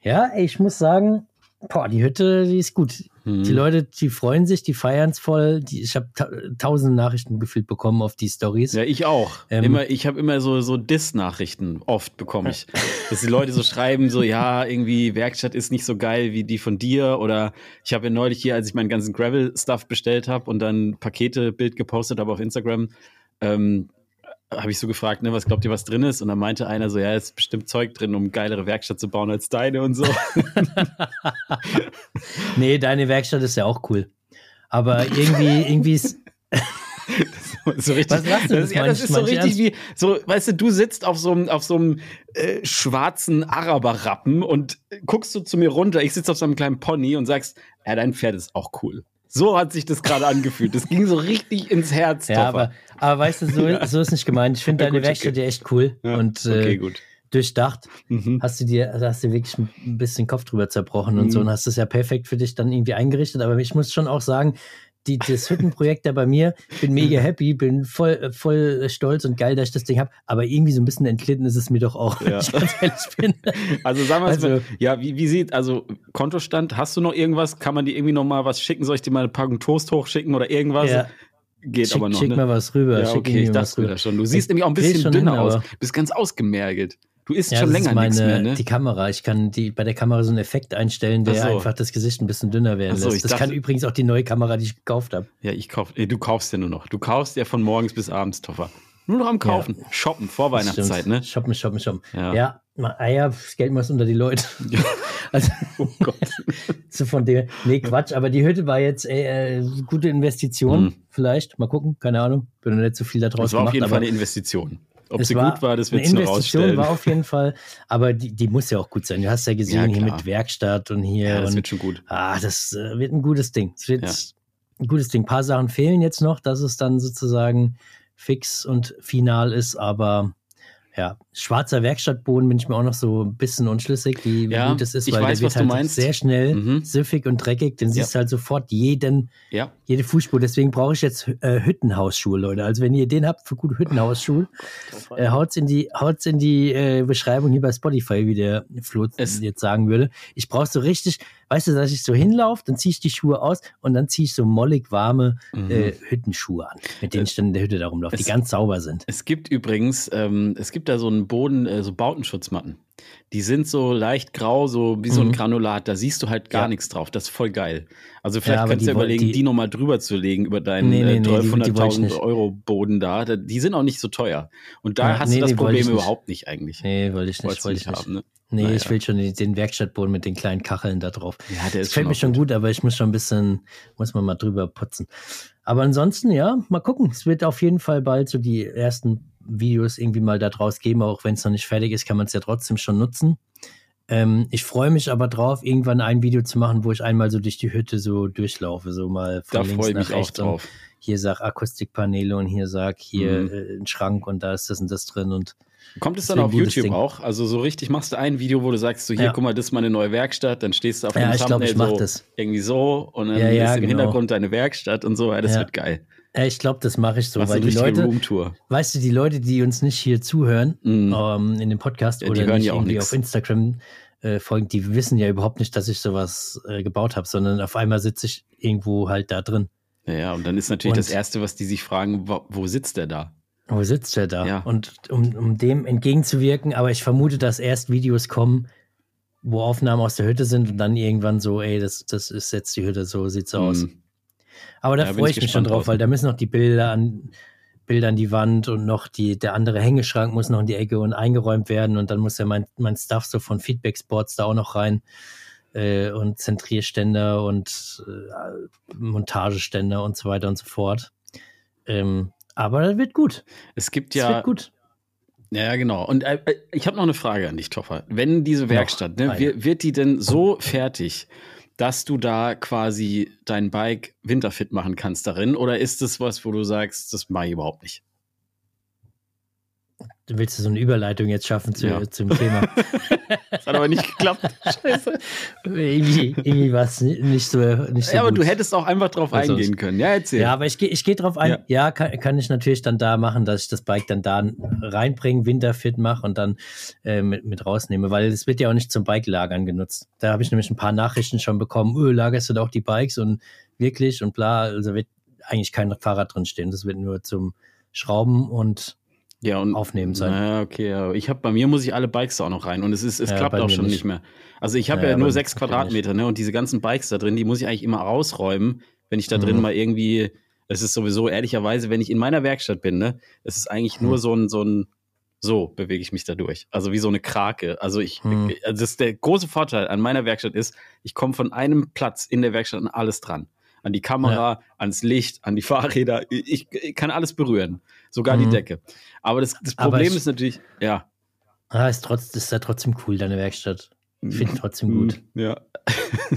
ja, ich muss sagen, boah, die Hütte, die ist gut. Mhm. Die Leute, die freuen sich, die feiern es voll. Die, ich habe ta tausende Nachrichten gefühlt bekommen auf die Stories. Ja, ich auch. Ähm, immer, ich habe immer so, so Diss-Nachrichten, oft bekomme ich. Dass die Leute so schreiben, so, ja, irgendwie Werkstatt ist nicht so geil wie die von dir. Oder ich habe ja neulich hier, als ich meinen ganzen Gravel-Stuff bestellt habe und dann Pakete-Bild gepostet habe auf Instagram, ähm, habe ich so gefragt, ne, was glaubt ihr, was drin ist? Und dann meinte einer so, ja, ist bestimmt Zeug drin, um geilere Werkstatt zu bauen als deine und so. Nee, deine Werkstatt ist ja auch cool. Aber irgendwie, irgendwie ist. so richtig, Was lachst du? das, Das ja, das ist so richtig wie, so, weißt du, du sitzt auf so einem, auf so einem äh, schwarzen Araberrappen und guckst du zu mir runter, ich sitze auf so einem kleinen Pony und sagst, ja, dein Pferd ist auch cool. So hat sich das gerade angefühlt. Das ging so richtig ins Herz. Ja, aber, aber weißt du, so, so ist nicht gemeint. Ich finde Ja, deine gut, Werkstatt okay. ja echt cool Ja, und okay, äh, gut. durchdacht. Mhm. Hast du dir, also hast du wirklich ein bisschen Kopf drüber zerbrochen und so Mhm. und hast es ja perfekt für dich dann irgendwie eingerichtet. Aber ich muss schon auch sagen, die, das Hüttenprojekt da bei mir, bin mega happy, bin voll, äh, voll stolz und geil, dass ich das Ding habe. Aber irgendwie so ein bisschen entglitten ist es mir doch auch, Ja. Also sagen wir Also- mal, ja, wie, wie sieht, also Kontostand, hast du noch irgendwas? Kann man dir irgendwie noch mal was schicken? Soll ich dir mal eine Packung Toast hochschicken oder irgendwas? Ja. Geht Schick, aber noch, schick ne? mal was rüber. Ja, okay, ich dachte schon. Du siehst Ich nämlich auch ein bisschen dünner hin, aus. Bist ganz ausgemergelt. Du isst Ja, schon länger nichts meine, mehr, ne? die Kamera. Ich kann die, bei der Kamera so einen Effekt einstellen, der so. einfach das Gesicht ein bisschen dünner werden so, lässt. Das dachte- kann übrigens auch die neue Kamera, die ich gekauft habe. Ja, ich kauf, du kaufst ja nur noch. Du kaufst ja von morgens bis abends, Toffer. Nur noch am Kaufen. Shoppen vor Weihnachtszeit, ne? Shoppen, shoppen, shoppen. Ja. Ja, ja Eier, das Geld muss unter die Leute. Also, Oh Gott. so von der, nee, Quatsch, aber die Hütte war jetzt äh, äh, gute Investition, Mhm. vielleicht. Mal gucken, keine Ahnung. Bin noch nicht so viel da draus Das war gemacht. auf jeden Fall eine Investition. Ob es sie gut war, das wird sich noch Investition rausstellen. war auf jeden Fall, aber die, die muss ja auch gut sein. Du hast ja gesehen, Ja, hier mit Werkstatt und hier. ja, das und, wird schon gut. Ah, das äh, wird ein gutes Ding. Es wird Ja. ein gutes Ding. Ein paar Sachen fehlen jetzt noch, dass es dann sozusagen fix und final ist, aber ja, schwarzer Werkstattboden bin ich mir auch noch so ein bisschen unschlüssig, wie, Ja, gut das ist, ich weil weiß, der was wird du halt meinst. sehr schnell Mhm. süffig und dreckig, den siehst du halt sofort jeden, Ja. Jede Fußspur. Deswegen brauche ich jetzt äh, Hüttenhausschuhe, Leute. Also wenn ihr den habt für gute Hüttenhausschuhe, äh, haut's in die, haut's in die äh, Beschreibung hier bei Spotify, wie der Flo Es- jetzt sagen würde. Ich brauche so richtig, weißt du, dass ich so hinlaufe, dann ziehe ich die Schuhe aus und dann ziehe ich so mollig warme Mhm. äh, Hüttenschuhe an, mit denen Es- ich dann in der Hütte da rumlaufe, die es- ganz sauber sind. Es gibt übrigens, ähm, es gibt da so einen Boden, äh, so Bautenschutzmatten. Die sind so leicht grau, so wie so ein Mhm. Granulat. Da siehst du halt gar Ja. nichts drauf. Das ist voll geil. Also vielleicht Ja, kannst du ja überlegen, die, die- nochmal drüber zu legen über deinen Nee, nee, äh, nee, die- die wollte ich 1200.000 nicht. Euro Boden da. Die sind auch nicht so teuer. Und da Ja, hast du das Problem nicht. überhaupt nicht eigentlich. Nee, wollte ich nicht, wollte ich nicht. haben, ne? Nee, Naja. ich will schon den, den Werkstattboden mit den kleinen Kacheln da drauf. Ja, der Das ist fällt schon mir schon gut, aber ich muss schon ein bisschen, muss man mal drüber putzen. Aber ansonsten, ja, mal gucken. Es wird auf jeden Fall bald so die ersten Videos irgendwie mal da draus geben, auch wenn es noch nicht fertig ist, kann man es ja trotzdem schon nutzen. Ähm, ich freue mich aber drauf, irgendwann ein Video zu machen, wo ich einmal so durch die Hütte so durchlaufe, so mal von Da links freue ich nach mich auch rechts und drauf. hier sag Akustikpaneele und hier sag hier Mhm. äh, ein Schrank und da ist das und das drin und Kommt es dann auf YouTube Ding. auch? Also so richtig machst du ein Video, wo du sagst, so hier, Ja. guck mal, das ist meine neue Werkstatt, dann stehst du auf Ja, dem ich glaub, Thumbnail ich mach so das. irgendwie so und dann Ja, ist im genau. Hintergrund deine Werkstatt und so, ja, das wird geil. Ich glaube, das mache ich so, Machst weil die Leute, Roomtour. weißt du, die Leute, die uns nicht hier zuhören, Mhm. ähm, in dem Podcast Ja, die oder nicht ja irgendwie nix. auf Instagram äh, folgen, die wissen ja überhaupt nicht, dass ich sowas äh, gebaut habe, sondern auf einmal sitze ich irgendwo halt da drin. Ja, und dann ist natürlich Und- das Erste, was die sich fragen, wo, wo sitzt der da? Wo sitzt der da? Ja. Und um, um dem entgegenzuwirken, aber ich vermute, dass erst Videos kommen, wo Aufnahmen aus der Hütte sind und dann irgendwann so, ey, das, das ist jetzt die Hütte, so sieht's aus. Aber da Ja, freue ich ich mich schon drauf, weil da müssen noch die Bilder an, Bilder an die Wand und noch die, der andere Hängeschrank muss noch in die Ecke und eingeräumt werden und dann muss ja mein, mein Stuff so von Feedback Sports da auch noch rein äh, und Zentrierständer und äh, Montageständer und so weiter und so fort. Ähm, aber das wird gut. Es gibt ja, wird gut. ja genau. Und äh, äh, ich habe noch eine Frage an dich, Toffer. Wenn diese Werkstatt, ne, wird die denn so fertig, dass du da quasi dein Bike winterfit machen kannst darin? Oder ist das was, wo du sagst, das mache ich überhaupt nicht? Du willst so eine Überleitung jetzt schaffen zu, ja. zum Thema. das hat aber nicht geklappt. Scheiße. irgendwie irgendwie war es nicht so, nicht so Ja, aber gut. du hättest auch einfach drauf also, eingehen können. Ja, erzähl. Ja, aber ich gehe ich geh drauf ein. Ja, ja kann, kann, ich natürlich dann da machen, dass ich das Bike dann da reinbringe, winterfit mache und dann äh, mit, mit rausnehme, weil es wird ja auch nicht zum Bike-Lagern genutzt. Da habe ich nämlich ein paar Nachrichten schon bekommen, öh, lagerst du da auch die Bikes und wirklich und bla. Also wird eigentlich kein Fahrrad drin stehen. Das wird nur zum Schrauben und ja, und, aufnehmen sein. Ja, okay. Ja. Ich habe bei mir muss ich alle Bikes da auch noch rein und es ist, es ja, klappt auch schon nicht. nicht. mehr. Also ich habe ja, nur sechs Quadratmeter, ne? Und diese ganzen Bikes da drin, die muss ich eigentlich immer rausräumen, wenn ich da drin mhm. mal irgendwie. Es ist sowieso ehrlicherweise, wenn ich in meiner Werkstatt bin, ne, es ist eigentlich mhm. nur so ein, so ein, so bewege ich mich da durch. Also wie so eine Krake. Also ich, mhm. also das ist der große Vorteil an meiner Werkstatt ist, ich komme von einem Platz in der Werkstatt an alles dran an die Kamera, ans Licht, an die Fahrräder. Ich, ich kann alles berühren, sogar mhm. die Decke. Aber das, das Problem ich, ist natürlich, ja. Ah, ist, trotz, ist ja trotzdem cool, deine Werkstatt. Ich finde trotzdem gut. Ja.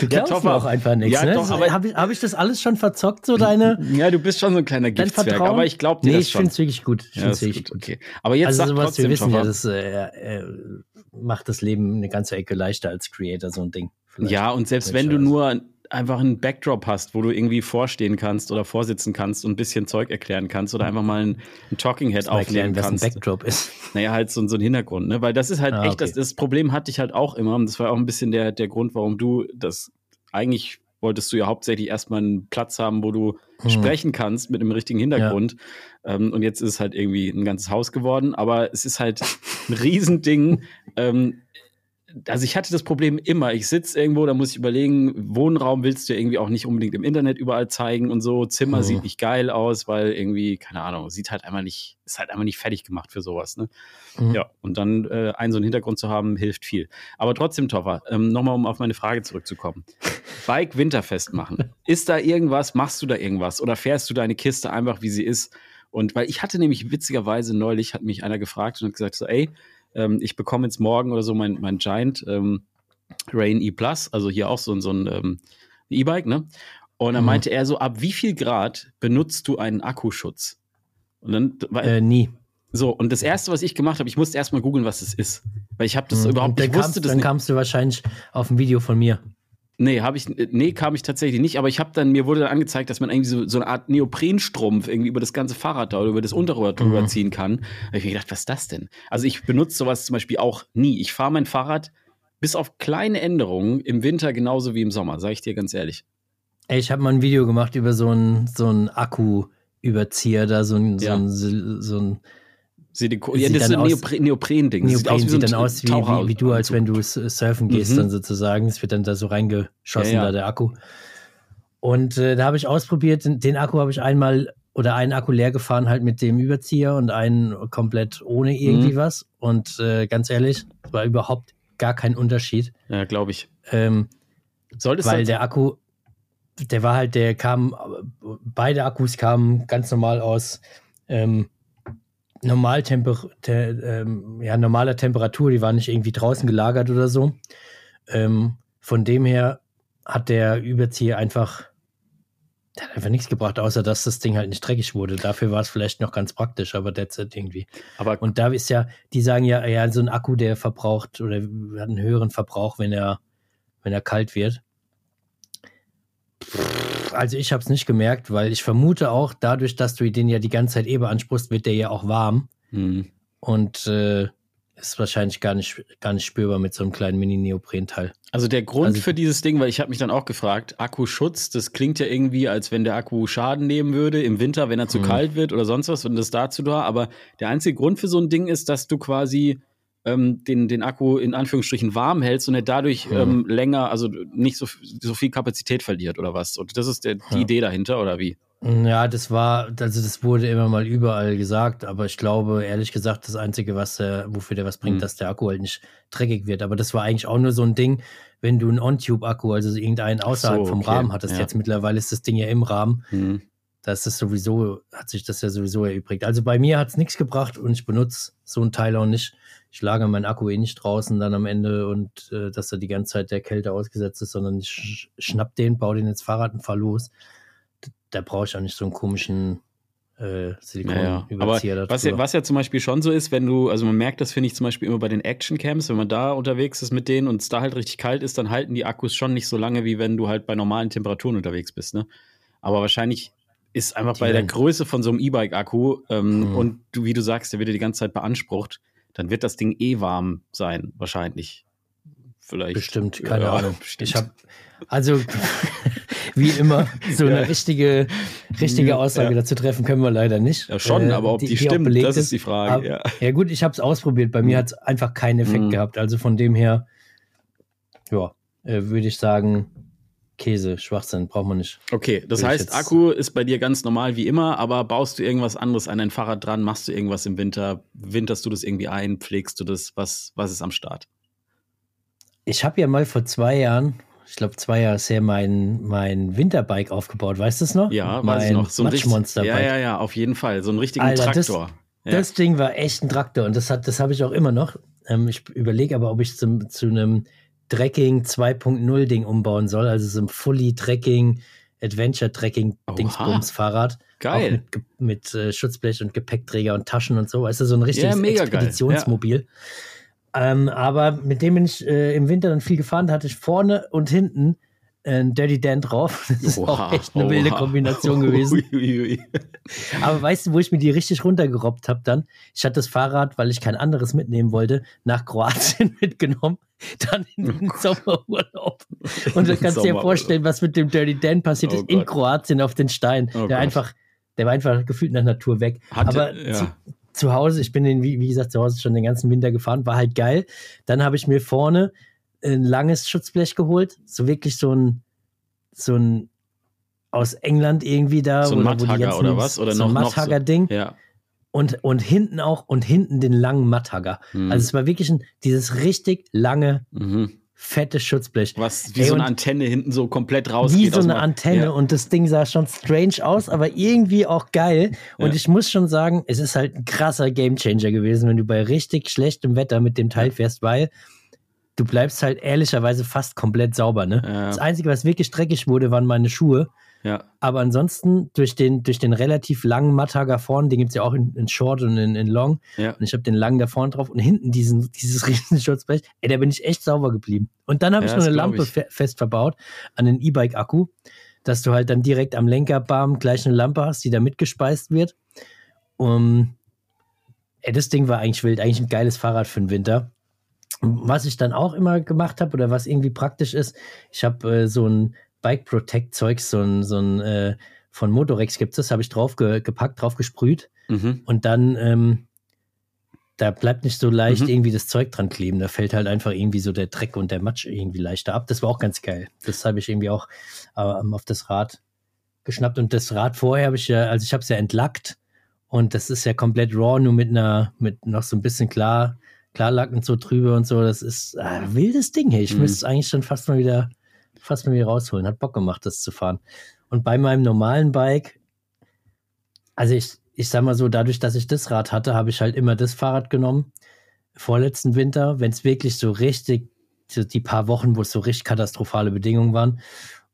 du glaubst ja, mir auch einfach nichts, ja, ne? Habe ich, hab ich das alles schon verzockt, so deine? Ja, du bist schon so ein kleiner Giftzwerg, aber ich glaube dir nee, das schon. ich finde es wirklich gut. Ich ja, wirklich gut. Okay. Aber jetzt also sag sowas, wir wissen ja, das äh, äh, macht das Leben eine ganze Ecke leichter als Creator, so ein Ding. Vielleicht. Ja, und selbst wenn du nur einfach einen Backdrop hast, wo du irgendwie vorstehen kannst oder vorsitzen kannst und ein bisschen Zeug erklären kannst oder einfach mal ein, ein Talking Head aufnehmen kannst. Was ein Backdrop ist. Naja, halt so, so ein Hintergrund, ne? Weil das ist halt ah, echt, okay. das, das Problem hatte ich halt auch immer. Und das war auch ein bisschen der, der Grund, warum du das eigentlich wolltest du ja hauptsächlich erstmal einen Platz haben, wo du hm. sprechen kannst mit einem richtigen Hintergrund. Ja. Ähm, und jetzt ist es halt irgendwie ein ganzes Haus geworden. Aber es ist halt ein Riesending. ähm, also ich hatte das Problem immer. Ich sitze irgendwo, da muss ich überlegen, Wohnraum willst du irgendwie auch nicht unbedingt im Internet überall zeigen und so. Zimmer oh. sieht nicht geil aus, weil irgendwie, keine Ahnung, sieht halt einfach nicht, ist halt einfach nicht fertig gemacht für sowas. Ne? Mhm. Ja, und dann äh, einen so einen Hintergrund zu haben, hilft viel. Aber trotzdem, Toffer, ähm, nochmal, um auf meine Frage zurückzukommen. Bike Winterfest machen. Ist da irgendwas, machst du da irgendwas oder fährst du deine Kiste einfach, wie sie ist? Und weil ich hatte nämlich witzigerweise neulich, hat mich einer gefragt und hat gesagt so, ey, ähm, ich bekomme jetzt morgen oder so mein, mein Giant ähm, Rain E Plus, also hier auch so, so ein ähm, E-Bike, ne? Und dann mhm. meinte er so, ab wie viel Grad benutzt du einen Akkuschutz? Und dann äh, nie. So, und das erste, was ich gemacht habe, ich musste erstmal googeln, was das ist. Weil ich habe das mhm. überhaupt nicht wusste das Dann nicht. kamst du wahrscheinlich auf ein Video von mir. Nee, habe ich nee, kam ich tatsächlich nicht, aber ich habe dann mir wurde dann angezeigt, dass man irgendwie so, so eine Art Neoprenstrumpf irgendwie über das ganze Fahrrad da oder über das Unterrohr drüber mhm. ziehen kann. Da habe ich mir gedacht, was ist das denn? Also ich benutze sowas zum Beispiel auch nie. Ich fahre mein Fahrrad bis auf kleine Änderungen im Winter genauso wie im Sommer, sage ich dir ganz ehrlich. Ey, ich habe mal ein Video gemacht über so einen so einen Akku-Überzieher, da so ein, ja. so ein, so ein Silikon. Ja, das ist ein Neopren, Neopren-Ding. Neopren sieht, aus wie, sieht dann aus wie, wie, wie, du, als wenn du surfen gehst, mhm. dann sozusagen. Es wird dann da so reingeschossen, ja, ja. da der Akku. Und äh, da habe ich ausprobiert, den, den Akku habe ich einmal oder einen Akku leer gefahren, halt mit dem Überzieher und einen komplett ohne irgendwie mhm. was. Und äh, ganz ehrlich, es war überhaupt gar kein Unterschied. Ja, glaube ich. Ähm, Solltest weil der Akku, der war halt, der kam, beide Akkus kamen ganz normal aus ähm, Normaltemper te, ähm, ja, normaler Temperatur, die war nicht irgendwie draußen gelagert oder so. Ähm, von dem her hat der Überzieher einfach, der hat einfach nichts gebracht, außer dass das Ding halt nicht dreckig wurde. Dafür war es vielleicht noch ganz praktisch, aber derzeit irgendwie. Aber und da ist ja, die sagen ja, ja, so ein Akku, der verbraucht oder hat einen höheren Verbrauch, wenn er, wenn er kalt wird. Also ich habe es nicht gemerkt, weil ich vermute auch, dadurch, dass du den ja die ganze Zeit eh beanspruchst, wird der ja auch warm. Mhm. Und äh, ist wahrscheinlich gar nicht, gar nicht spürbar mit so einem kleinen Mini-Neopren-Teil. Also der Grund also, für dieses Ding, weil ich habe mich dann auch gefragt, Akkuschutz, das klingt ja irgendwie, als wenn der Akku Schaden nehmen würde im Winter, wenn er zu mhm. kalt wird oder sonst was, wenn das dazu da. Aber der einzige Grund für so ein Ding ist, dass du quasi ähm, den, den Akku in Anführungsstrichen warm hältst und er dadurch mhm. ähm, länger, also nicht so, so viel Kapazität verliert oder was. Und das ist der, die ja. Idee dahinter, oder wie? Ja, das war, also das wurde immer mal überall gesagt, aber ich glaube, ehrlich gesagt, das Einzige, was der, wofür der was bringt, mhm. dass der Akku halt nicht dreckig wird. Aber das war eigentlich auch nur so ein Ding, wenn du einen On-Tube-Akku, also irgendeinen außerhalb so, vom Rahmen hattest. Ja. Jetzt mittlerweile ist das Ding ja im Rahmen. Mhm das ist sowieso, hat sich das ja sowieso erübrigt. Also bei mir hat es nichts gebracht und ich benutze so einen Teil auch nicht. Ich lagere meinen Akku eh nicht draußen dann am Ende und äh, dass er die ganze Zeit der Kälte ausgesetzt ist, sondern ich sch schnapp den, baue den ins Fahrrad und fahr los. Da brauche ich auch nicht so einen komischen äh, Silikonüberzieher. Ja, was, ja, was ja zum Beispiel schon so ist, wenn du, also man merkt das, finde ich zum Beispiel immer bei den Action-Camps, wenn man da unterwegs ist mit denen und es da halt richtig kalt ist, dann halten die Akkus schon nicht so lange, wie wenn du halt bei normalen Temperaturen unterwegs bist. Ne? Aber wahrscheinlich ist einfach bei der Größe von so einem E-Bike-Akku ähm, mhm. und du, wie du sagst, der wird die ganze Zeit beansprucht, dann wird das Ding eh warm sein, wahrscheinlich. Vielleicht. Bestimmt, keine ja, Ahnung. Bestimmt. Ich habe, also wie immer, so eine ja. richtige, richtige Aussage ja. dazu treffen können wir leider nicht. Ja, schon, äh, aber ob die, die stimmt, das ist die Frage. Ja. ja. gut, ich habe es ausprobiert. Bei mhm. mir hat es einfach keinen Effekt mhm. gehabt. Also von dem her, ja, äh, würde ich sagen, Käse, Schwachsinn, braucht man nicht. Okay, das heißt, Akku ist bei dir ganz normal wie immer, aber baust du irgendwas anderes an dein Fahrrad dran, machst du irgendwas im Winter, winterst du das irgendwie ein, pflegst du das, was, was ist am Start? Ich habe ja mal vor zwei Jahren, ich glaube zwei Jahre her, mein, mein Winterbike aufgebaut, weißt du es noch? Ja, mein weiß ich noch. So ein Matschmonsterbike. Ja, ja, ja, auf jeden Fall, so einen richtigen Alter, Traktor. Das, ja. das, Ding war echt ein Traktor und das, das habe ich auch immer noch. Ähm, ich überlege aber, ob ich zum, zu einem Trekking 2.0 Ding umbauen soll, also so ein Fully Trekking Adventure Trekking Dingsbums Fahrrad. Geil. Auch mit, mit äh, Schutzblech und Gepäckträger und Taschen und so. Weißt du, so ein richtiges ja, Expeditionsmobil. Ja. Ähm, aber mit dem bin ich äh, im Winter dann viel gefahren. Da hatte ich vorne und hinten ein Dirty Dan drauf. Das ist oha, auch echt eine oha. wilde Kombination gewesen. Aber weißt du, wo ich mir die richtig runtergerobbt habe dann? Ich hatte das Fahrrad, weil ich kein anderes mitnehmen wollte, nach Kroatien mitgenommen, dann in den oh Sommerurlaub. Und du kannst dir vorstellen, was mit dem Dirty Dan passiert oh ist Gott. in Kroatien auf den Stein. Oh der einfach, der war einfach gefühlt der Natur weg. Hatte, Aber ja. zu, zu, Hause, ich bin den, wie, wie gesagt, zu Hause schon den ganzen Winter gefahren, war halt geil. Dann habe ich mir vorne ein langes Schutzblech geholt, so wirklich so ein, so ein aus England irgendwie da. So ein Matthagger oder was? Oder so noch, ein Matthagger-Ding. So, ja. Und, und hinten auch, und hinten den langen Matthagger. Mhm. Also es war wirklich ein, dieses richtig lange, mhm. fette Schutzblech. Was wie Ey, so eine Antenne hinten so komplett rausgeht. Wie so eine Antenne ja. und das Ding sah schon strange aus, aber irgendwie auch geil. Und ja. ich muss schon sagen, es ist halt ein krasser Gamechanger gewesen, wenn du bei richtig schlechtem Wetter mit dem Teil fährst, weil du bleibst halt ehrlicherweise fast komplett sauber. Ne? Ja. Das Einzige, was wirklich dreckig wurde, waren meine Schuhe. Ja. Aber ansonsten, durch den, durch den relativ langen Mattager vorne, den gibt es ja auch in, in, Short und in, in Long. Ja. Und ich habe den langen da vorne drauf und hinten diesen, dieses riesen Schutzblech. Ey, da bin ich echt sauber geblieben. Und dann habe ja, ich noch eine Lampe fe fest verbaut an den E-Bike-Akku, dass du halt dann direkt am Lenkerbarm gleich eine Lampe hast, die da mitgespeist wird. Um, ey, das Ding war eigentlich wild, eigentlich ein geiles Fahrrad für den Winter. Was ich dann auch immer gemacht habe oder was irgendwie praktisch ist, ich habe äh, so ein Bike Protect Zeug, so ein, so ein äh, von Motorex gibt es, habe ich drauf ge gepackt, drauf gesprüht mhm. und dann ähm, da bleibt nicht so leicht mhm. irgendwie das Zeug dran kleben. Da fällt halt einfach irgendwie so der Dreck und der Matsch irgendwie leichter ab. Das war auch ganz geil. Das habe ich irgendwie auch äh, auf das Rad geschnappt. Und das Rad vorher habe ich ja, also ich habe es ja entlackt und das ist ja komplett raw, nur mit einer, mit noch so ein bisschen klar Klarlack und so trübe und so. Das ist ein äh, wildes Ding. Hey. Ich mhm. müsste es eigentlich schon fast mal wieder, fast mal wieder rausholen. Hat Bock gemacht, das zu fahren. Und bei meinem normalen Bike, also ich, ich sag mal so, dadurch, dass ich das Rad hatte, habe ich halt immer das Fahrrad genommen. Vorletzten Winter, wenn es wirklich so richtig, so die paar Wochen, wo es so richtig katastrophale Bedingungen waren.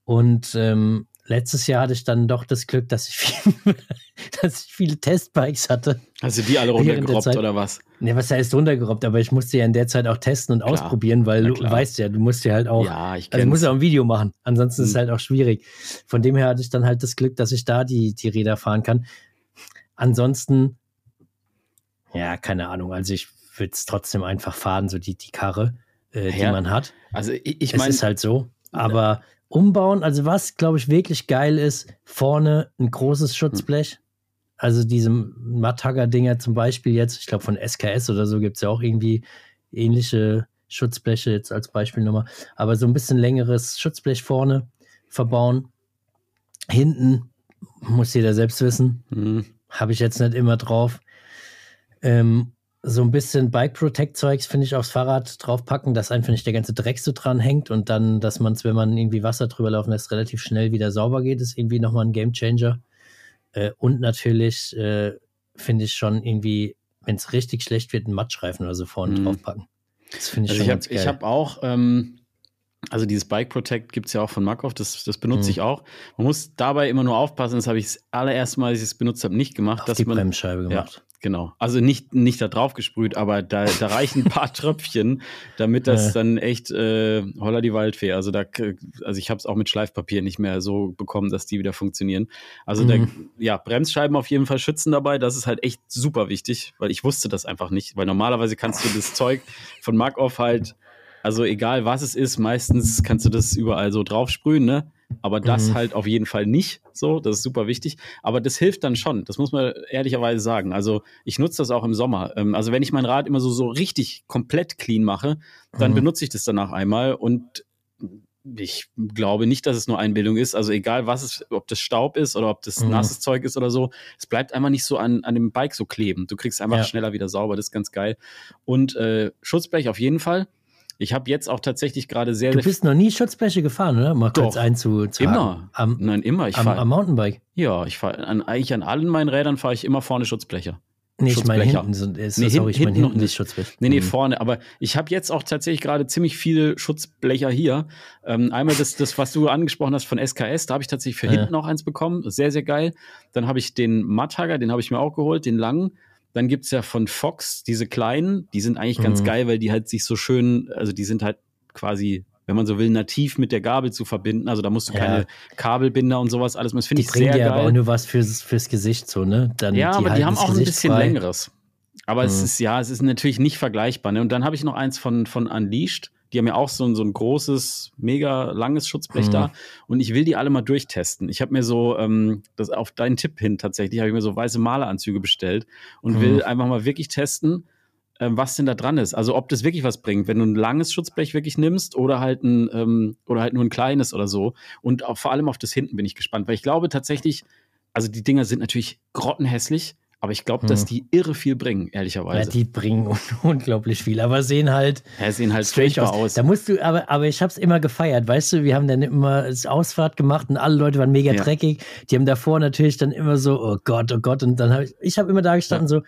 Und ähm, letztes Jahr hatte ich dann doch das Glück, dass ich, viel, dass ich viele Testbikes hatte. Hast du die alle runtergerobbt oder was? Ne, was heißt runtergerobbt? Aber ich musste ja in der Zeit auch testen und klar. ausprobieren, weil du weißt ja, du musst ja halt auch, ja, ich also musst ja auch ein Video machen. Ansonsten hm. ist es halt auch schwierig. Von dem her hatte ich dann halt das Glück, dass ich da die, die Räder fahren kann. Ansonsten, ja, keine Ahnung. Also ich würde es trotzdem einfach fahren, so die, die Karre, äh, die man hat. Also ich, ich meine. Es ist halt so. Aber umbauen. Also was, glaube ich, wirklich geil ist, vorne ein großes Schutzblech. Also diese Mattagger-Dinger zum Beispiel jetzt, ich glaube von SKS oder so gibt es ja auch irgendwie ähnliche Schutzbleche jetzt als Beispielnummer. Aber so ein bisschen längeres Schutzblech vorne verbauen. Hinten, muss jeder selbst wissen, mhm. habe ich jetzt nicht immer drauf. Ähm, so ein bisschen Bike Protect Zeugs finde ich aufs Fahrrad draufpacken, dass einfach nicht der ganze Dreck so dran hängt und dann, dass man es, wenn man irgendwie Wasser drüber laufen lässt, relativ schnell wieder sauber geht, ist irgendwie nochmal ein Game Changer. Äh, und natürlich äh, finde ich schon irgendwie, wenn es richtig schlecht wird, einen Mattschreifen oder so vorne Mhm. draufpacken. Das finde ich Also schon ich habe geil. ich hab auch, ähm, also dieses Bike Protect gibt es ja auch von Markov, das, das benutze Mhm. ich auch. Man muss dabei immer nur aufpassen, das habe ich das allererste Mal, als ich es benutzt habe, nicht gemacht, auf dass die man. Bremsscheibe Ja, gemacht. Genau. Also nicht, nicht da drauf gesprüht, aber da, da reichen ein paar Tröpfchen, damit das Ja. dann echt äh, holla die Waldfee. Also da, also ich habe es auch mit Schleifpapier nicht mehr so bekommen, dass die wieder funktionieren. Also da, Mhm. ja, Bremsscheiben auf jeden Fall schützen dabei. Das ist halt echt super wichtig, weil ich wusste das einfach nicht. Weil normalerweise kannst du das Zeug von Markov halt, also egal was es ist, meistens kannst du das überall so draufsprühen, ne? Aber das Mhm. halt auf jeden Fall nicht so. Das ist super wichtig. Aber das hilft dann schon. Das muss man ehrlicherweise sagen. Also ich nutze das auch im Sommer. Ähm, Also wenn ich mein Rad immer so, so richtig komplett clean mache, dann Mhm. benutze ich das danach einmal und ich glaube nicht, dass es nur Einbildung ist. Also egal was es, ob das Staub ist oder ob das Mhm. nasses Zeug ist oder so, es bleibt einfach nicht so an, an dem Bike so kleben. Du kriegst einfach Ja. schneller wieder sauber, das ist ganz geil. Und äh, Schutzblech auf jeden Fall. Ich habe jetzt auch tatsächlich gerade sehr, Du bist noch nie Schutzbleche gefahren, oder? Mal kurz einzutragen. immer. Am, Nein, immer. Ich am, fahr, am Mountainbike. ja, ich fahre an, eigentlich an allen meinen Rädern fahre ich immer vorne Schutzbleche. Nee, ich meine hinten ist, Nee, sorry, ich hinten- meine hinten hinten Schutzblech. Nee, nee, Mhm. vorne. Aber ich habe jetzt auch tatsächlich gerade ziemlich viele Schutzblecher hier. Ähm, einmal das, das, was du angesprochen hast von SKS, da habe ich tatsächlich für Ja. hinten auch eins bekommen. Sehr, sehr geil. Dann habe ich den Matthagger, den habe ich mir auch geholt, den langen. Dann gibt's ja von Fox diese kleinen, die sind eigentlich ganz Mhm. geil, weil die halt sich so schön, also die sind halt quasi, wenn man so will, nativ mit der Gabel zu verbinden. Also da musst du Ja. keine Kabelbinder und sowas alles. Das finde Die ich sehr geil. aber auch nur was fürs, fürs Gesicht, so, ne? Dann, Ja, aber die haben auch ein Gesicht bisschen frei. längeres. Aber es Mhm. ist, ja, es ist natürlich nicht vergleichbar. Ne? Und dann habe ich noch eins von, von Unleashed. Die haben ja auch so ein, so ein großes, mega langes Schutzblech Mhm. da. Und ich will die alle mal durchtesten. Ich habe mir so, ähm, das auf deinen Tipp hin tatsächlich, habe ich mir so weiße Maleranzüge bestellt und Mhm. will einfach mal wirklich testen, ähm, was denn da dran ist. Also ob das wirklich was bringt, wenn du ein langes Schutzblech wirklich nimmst oder halt ein ähm, oder halt nur ein kleines oder so. Und auch, vor allem auf das hinten bin ich gespannt, weil ich glaube tatsächlich, also die Dinger sind natürlich grottenhässlich, aber ich glaube, dass Hm. die irre viel bringen, Ja, ehrlicherweise. die bringen un unglaublich viel, aber sehen halt ja, sehen halt strange aus. aus. Da musst du, aber, aber ich hab's immer gefeiert, weißt du, wir haben dann immer Ausfahrt gemacht und alle Leute waren mega Ja. dreckig. Die haben davor natürlich dann immer so, oh Gott, oh Gott, und dann habe ich, ich habe immer da gestanden so,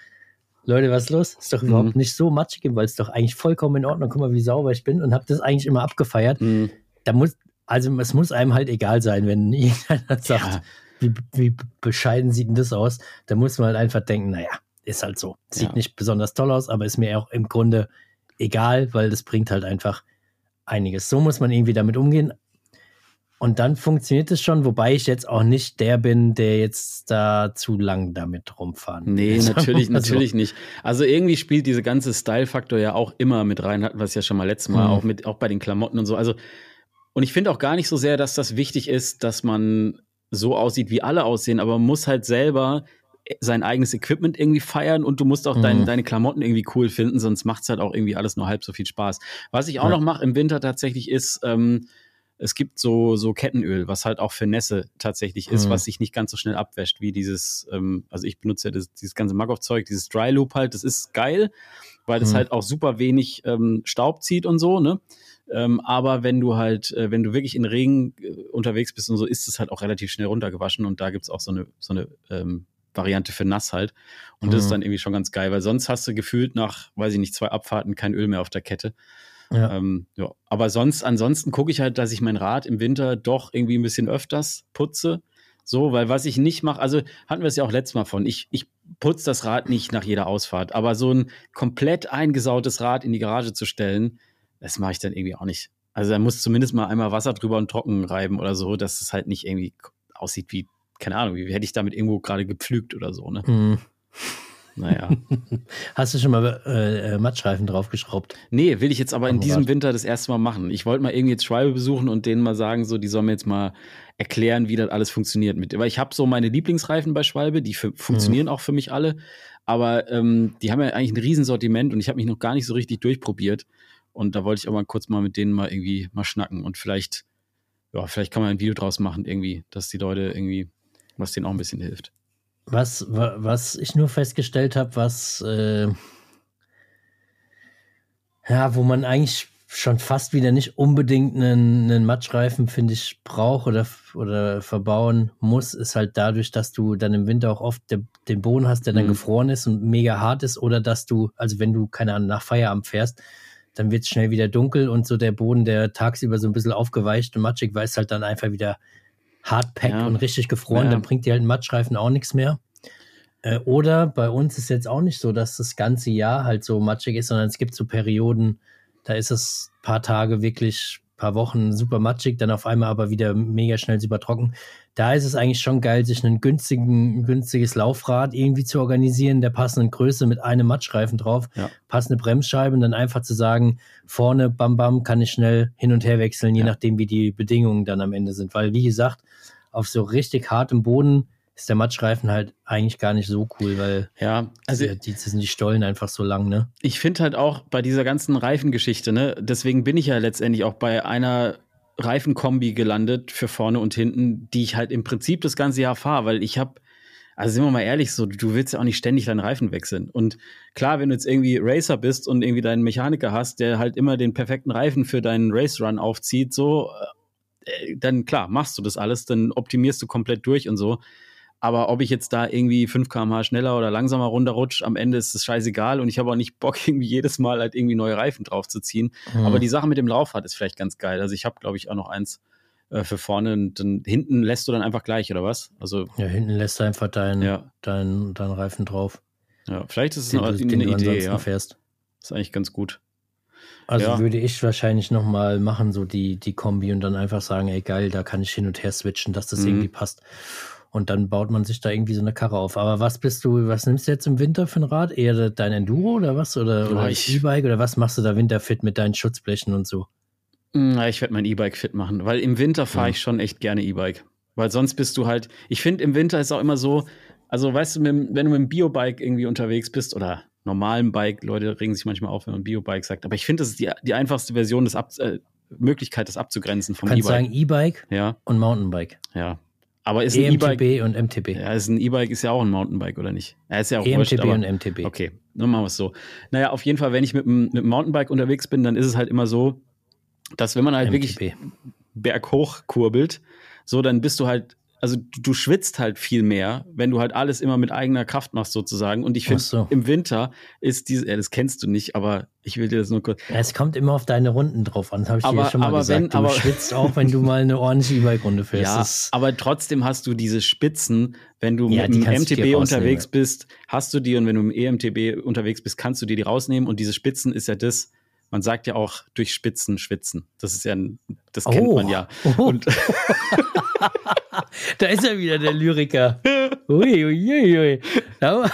Leute, was ist los? Ist doch überhaupt Mhm. nicht so matschig, weil es doch eigentlich vollkommen in Ordnung. Guck mal, wie sauber ich bin und habe das eigentlich immer abgefeiert. Hm, Da muss, also es muss einem halt egal sein, wenn jeder sagt, Ja. Wie, wie bescheiden sieht denn das aus? Da muss man halt einfach denken, naja, ist halt so. Sieht Ja. nicht besonders toll aus, aber ist mir auch im Grunde egal, weil das bringt halt einfach einiges. So muss man irgendwie damit umgehen. Und dann funktioniert es schon, wobei ich jetzt auch nicht der bin, der jetzt da zu lang damit rumfahren. will. Nee, wir natürlich, natürlich nicht. Also irgendwie spielt diese ganze Style-Faktor ja auch immer mit rein, hatten wir es ja schon mal letztes Mal, Mhm. auch mit, auch bei den Klamotten und so. Also, und ich finde auch gar nicht so sehr, dass das wichtig ist, dass man so aussieht, wie alle aussehen, aber man muss halt selber sein eigenes Equipment irgendwie feiern und du musst auch dein, Mhm. deine Klamotten irgendwie cool finden, sonst macht es halt auch irgendwie alles nur halb so viel Spaß. Was ich auch Ja. noch mache im Winter tatsächlich ist, ähm, es gibt so, so Kettenöl, was halt auch für Nässe tatsächlich ist, Mhm. was sich nicht ganz so schnell abwäscht wie dieses, ähm, also ich benutze ja das, dieses ganze Magov-Zeug, dieses Dry Loop halt, das ist geil, weil das Mhm. halt auch super wenig ähm, Staub zieht und so, ne? Ähm, aber wenn du halt, äh, wenn du wirklich in Regen äh, unterwegs bist und so, ist es halt auch relativ schnell runtergewaschen und da gibt's auch so eine, so eine ähm, Variante für nass halt. Und das Mhm. ist dann irgendwie schon ganz geil, weil sonst hast du gefühlt nach, weiß ich nicht, zwei Abfahrten kein Öl mehr auf der Kette. Ja. Ähm, ja. Aber sonst, ansonsten gucke ich halt, dass ich mein Rad im Winter doch irgendwie ein bisschen öfters putze. So, weil was ich nicht mache, also hatten wir es ja auch letztes Mal von, ich, ich putze das Rad nicht nach jeder Ausfahrt, aber so ein komplett eingesautes Rad in die Garage zu stellen, das mache ich dann irgendwie auch nicht. Also da muss zumindest mal einmal Wasser drüber und trocken reiben oder so, dass es halt nicht irgendwie aussieht wie, keine Ahnung, wie hätte ich damit irgendwo gerade gepflügt oder so, ne? Mhm. Naja. Hast du schon mal äh, äh, Mattschreifen draufgeschraubt? Nee, will ich jetzt aber in Am diesem Rad. Winter das erste Mal machen. Ich wollte mal irgendwie jetzt Schwalbe besuchen und denen mal sagen, so, die sollen mir jetzt mal erklären, wie das alles funktioniert mit. Weil ich habe so meine Lieblingsreifen bei Schwalbe, die für, funktionieren auch für mich alle. Aber ähm, die haben ja eigentlich ein Riesensortiment und ich habe mich noch gar nicht so richtig durchprobiert. Und da wollte ich auch mal kurz mal mit denen mal irgendwie mal schnacken und vielleicht, ja, vielleicht kann man ein Video draus machen, irgendwie, dass die Leute irgendwie, was denen auch ein bisschen hilft. Was, wa- was ich nur festgestellt habe, was äh, ja, wo man eigentlich schon fast wieder nicht unbedingt einen, einen Matschreifen, finde ich, braucht oder, oder verbauen muss, ist halt dadurch, dass du dann im Winter auch oft de, den Boden hast, der dann mhm. gefroren ist und mega hart ist, oder dass du, also wenn du, keine Ahnung, nach Feierabend fährst, dann wird es schnell wieder dunkel und so der Boden, der tagsüber so ein bisschen aufgeweicht und matschig war, ist halt dann einfach wieder hardpack ja. und richtig gefroren, ja. dann bringt dir halt ein Matschreifen auch nichts mehr. Äh, oder bei uns ist jetzt auch nicht so, dass das ganze Jahr halt so matschig ist, sondern es gibt so Perioden, da ist es ein paar Tage wirklich, ein paar Wochen super matschig, dann auf einmal aber wieder mega schnell super trocken. Da ist es eigentlich schon geil, sich ein günstiges Laufrad irgendwie zu organisieren, der passenden Größe mit einem Matschreifen drauf, ja. passende Bremsscheibe und dann einfach zu sagen, vorne, bam, bam, kann ich schnell hin und her wechseln, je ja. nachdem, wie die Bedingungen dann am Ende sind. Weil, wie gesagt, auf so richtig hartem Boden ist der Matschreifen halt eigentlich gar nicht so cool, weil ja, also die, die sind die Stollen einfach so lang, ne? Ich finde halt auch bei dieser ganzen Reifengeschichte, ne, deswegen bin ich ja letztendlich auch bei einer Reifenkombi gelandet für vorne und hinten, die ich halt im Prinzip das ganze Jahr fahre, weil ich habe also sind wir mal ehrlich, so, du willst ja auch nicht ständig deinen Reifen wechseln. Und klar, wenn du jetzt irgendwie Racer bist und irgendwie deinen Mechaniker hast, der halt immer den perfekten Reifen für deinen Race Run aufzieht, so, äh, dann klar, machst du das alles, dann optimierst du komplett durch und so. Aber ob ich jetzt da irgendwie 5 km/h schneller oder langsamer runterrutsche, am Ende ist es scheißegal und ich habe auch nicht Bock, irgendwie jedes Mal halt irgendwie neue Reifen draufzuziehen. Mhm. Aber die Sache mit dem Laufrad ist vielleicht ganz geil. Also ich habe, glaube ich, auch noch eins äh, für vorne und dann hinten lässt du dann einfach gleich, oder was? Also, ja, hinten lässt du einfach deinen ja. dein, dein Reifen drauf. Ja, vielleicht ist es eine, du, eine Idee, ja. Fährst. ist eigentlich ganz gut. Also ja. würde ich wahrscheinlich nochmal machen, so die, die Kombi und dann einfach sagen, ey geil, da kann ich hin und her switchen, dass das mhm. irgendwie passt. Und dann baut man sich da irgendwie so eine Karre auf. Aber was bist du, was nimmst du jetzt im Winter für ein Rad? Eher dein Enduro oder was? Oder, oder E-Bike? Oder was machst du da winterfit mit deinen Schutzblechen und so? Na, ich werde mein E-Bike fit machen, weil im Winter fahre ich schon echt gerne E-Bike. Weil sonst bist du halt, ich finde im Winter ist auch immer so, also weißt du, wenn du mit dem Biobike irgendwie unterwegs bist oder normalen Bike, Leute regen sich manchmal auf, wenn man Biobike sagt, aber ich finde, das ist die, die einfachste Version des Ab äh, Möglichkeit, das abzugrenzen vom E-Bike. Du kannst sagen E-Bike ja. und Mountainbike. Ja, aber ist ein E-Bike. EMTB und MTB. Ja, ist ein E-Bike ist ja auch ein Mountainbike, oder nicht? Ja, ist ja auch EMTB wurscht, aber, und MTB. Okay, dann machen wir es so. Naja, auf jeden Fall, wenn ich mit einem, mit einem Mountainbike unterwegs bin, dann ist es halt immer so, dass wenn man halt MTB. wirklich berghoch kurbelt, so, dann bist du halt also du, schwitzt halt viel mehr, wenn du halt alles immer mit eigener Kraft machst sozusagen. Und ich finde, so. im Winter ist diese, ja, das kennst du nicht, aber ich will dir das nur kurz. Ja, es kommt immer auf deine Runden drauf an, das habe ich aber, dir schon mal gesagt. Wenn, du aber, schwitzt auch, wenn du mal eine ordentliche E-Bike-Runde fährst. Ja, das aber trotzdem hast du diese Spitzen, wenn du ja, mit dem MTB unterwegs bist, hast du die und wenn du im EMTB unterwegs bist, kannst du dir die rausnehmen und diese Spitzen ist ja das, man sagt ja auch durch Spitzen schwitzen. Das ist ja, das kennt oh. man ja. Oh. Und da ist er wieder, der Lyriker. Ui, ui, ui, ui. Ja,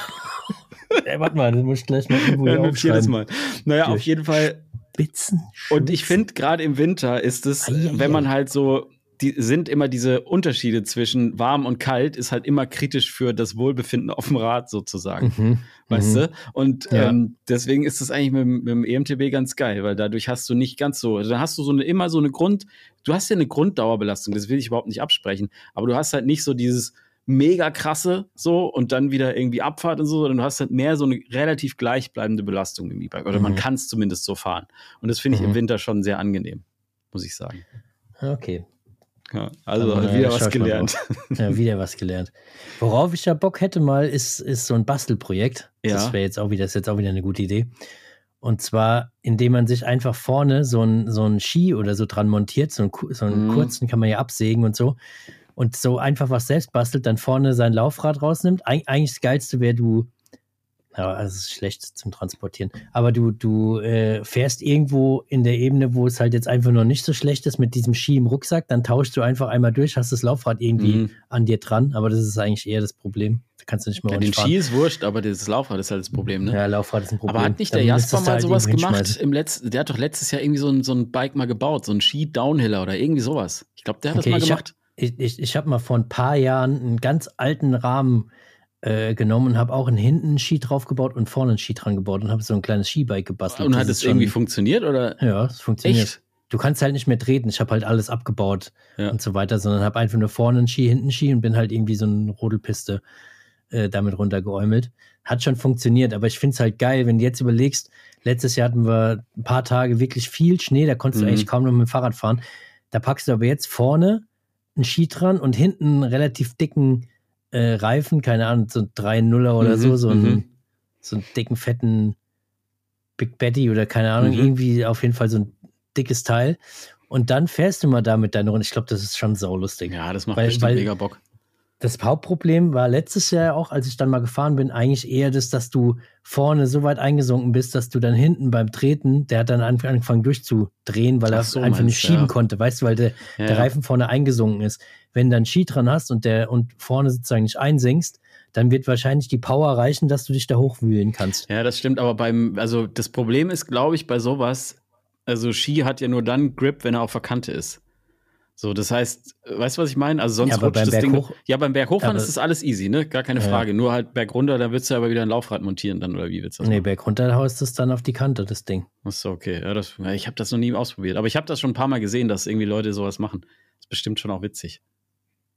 Ey, warte mal, das muss ich gleich mal irgendwo ja, aufschreiben. Mal. Naja, durch auf jeden Fall. Spitzen. Und ich finde, gerade im Winter ist es, wenn man halt so die sind immer diese Unterschiede zwischen warm und kalt, ist halt immer kritisch für das Wohlbefinden auf dem Rad sozusagen. Mhm. Weißt mhm. du? Und ja. ähm, deswegen ist das eigentlich mit, mit, dem EMTB ganz geil, weil dadurch hast du nicht ganz so, also da hast du so eine, immer so eine Grund, du hast ja eine Grunddauerbelastung, das will ich überhaupt nicht absprechen, aber du hast halt nicht so dieses mega krasse so und dann wieder irgendwie Abfahrt und so, sondern du hast halt mehr so eine relativ gleichbleibende Belastung im E-Bike. Oder mhm. man kann es zumindest so fahren. Und das finde ich im mhm. Winter schon sehr angenehm, muss ich sagen. Okay, ja, also Aber, wieder was gelernt. Ja, wieder was gelernt. Worauf ich ja Bock hätte mal, ist, ist so ein Bastelprojekt. Ja. Das wäre jetzt auch wieder, ist jetzt auch wieder eine gute Idee. Und zwar, indem man sich einfach vorne so ein, so ein Ski oder so dran montiert, so einen, so einen mm. kurzen kann man ja absägen und so. Und so einfach was selbst bastelt, dann vorne sein Laufrad rausnimmt. Eig eigentlich das Geilste wäre, du ja, also es ist schlecht zum Transportieren. Aber du, du äh, fährst irgendwo in der Ebene, wo es halt jetzt einfach noch nicht so schlecht ist mit diesem Ski im Rucksack, dann tauschst du einfach einmal durch, hast das Laufrad irgendwie mhm. an dir dran, aber das ist eigentlich eher das Problem. Da kannst du nicht mehr ja, Den fahren. Ski ist wurscht, aber das Laufrad ist halt das Problem, ne? Ja, Laufrad ist ein Problem. Aber hat nicht der Jasper mal halt sowas gemacht im letzten, der hat doch letztes Jahr irgendwie so ein, so ein Bike mal gebaut, so ein Ski-Downhiller oder irgendwie sowas. Ich glaube, der hat okay, das mal gemacht. Ich, ich, ich habe mal vor ein paar Jahren einen ganz alten Rahmen äh, genommen und habe auch einen hinten einen Ski draufgebaut und vorne einen Ski dran gebaut und habe so ein kleines Skibike gebastelt. Und hat es irgendwie funktioniert oder? Ja, es funktioniert. Echt? Du kannst halt nicht mehr treten. Ich habe halt alles abgebaut ja. und so weiter, sondern habe einfach nur vorne einen Ski, hinten einen Ski und bin halt irgendwie so eine Rodelpiste äh, damit runtergeäumelt. hat schon funktioniert, aber ich finde es halt geil, wenn du jetzt überlegst, letztes Jahr hatten wir ein paar Tage wirklich viel Schnee, da konntest Mhm. du eigentlich kaum noch mit dem Fahrrad fahren. Da packst du aber jetzt vorne einen Ski dran und hinten einen relativ dicken äh, Reifen, keine Ahnung, so ein 3-0er oder Mhm, so, so einen, mhm. so einen dicken, fetten Big Betty oder keine Ahnung, Mhm. irgendwie auf jeden Fall so ein dickes Teil. Und dann fährst du mal da mit deiner Runde. Ich glaube, das ist schon saulustig. Ja, das macht Weil- bestimmt weil- mega Bock. Das Hauptproblem war letztes Jahr auch, als ich dann mal gefahren bin, eigentlich eher das, dass du vorne so weit eingesunken bist, dass du dann hinten beim Treten, der hat dann angefangen durchzudrehen, weil er so, einfach nicht schieben ja. konnte, weißt du, weil der, Ja, der. Reifen vorne eingesunken ist. Wenn du dann Ski dran hast und der und vorne sozusagen nicht einsinkst, dann wird wahrscheinlich die Power reichen, dass du dich da hochwühlen kannst. Ja, das stimmt, aber beim, also das Problem ist, glaube ich, bei sowas, also Ski hat ja nur dann Grip, wenn er auf der Kante ist. So, das heißt, weißt du, was ich meine? Also sonst Ja, rutscht das Ding. Berghoch- ja, beim Berghochfahren ist das alles easy, ne? Gar keine Ja. Frage. Nur halt bergunter, da willst du aber wieder ein Laufrad montieren dann, oder wie willst du das Nee, machen? berg runter haust es dann auf die Kante, das Ding. Achso, okay. Ja, das, ich habe das noch nie ausprobiert. Aber ich habe das schon ein paar Mal gesehen, dass irgendwie Leute sowas machen. Das ist bestimmt schon auch witzig.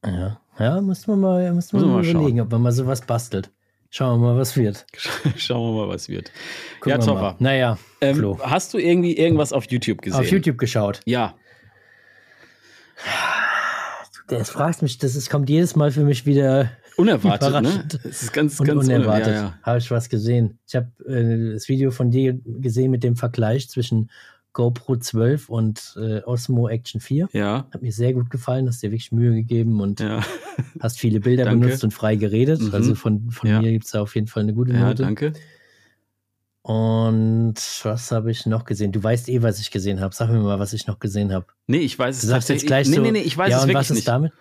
Ja, ja müssen wir mal, müssen wir mal überlegen, ob man mal sowas bastelt. Schauen wir mal, was wird. Schauen wir mal, was wird. Gucken ja, mal. Naja, Ähm, Flo. hast du irgendwie irgendwas auf YouTube gesehen? Auf YouTube geschaut. Ja. Das fragst mich, das ist, kommt jedes Mal für mich wieder Unerwartet, ne? Das ist ganz, ganz unerwartet. uner- Ja, ja. Habe ich was gesehen. Ich habe äh, das Video von dir gesehen mit dem Vergleich zwischen GoPro 12 und äh, Osmo Action 4. Ja, Hat mir sehr gut gefallen, hast dir wirklich Mühe gegeben und ja, hast viele Bilder benutzt und frei geredet. Mhm. Also von, von Ja. mir gibt es da auf jeden Fall eine gute ja, Note. danke. Und was habe ich noch gesehen? Du weißt eh, was ich gesehen habe. Sag mir mal, was ich noch gesehen habe. Nee, ich weiß es Du sagst jetzt gleich nee, so. nee, nee, ich weiß ja, es wirklich was ist nicht. damit?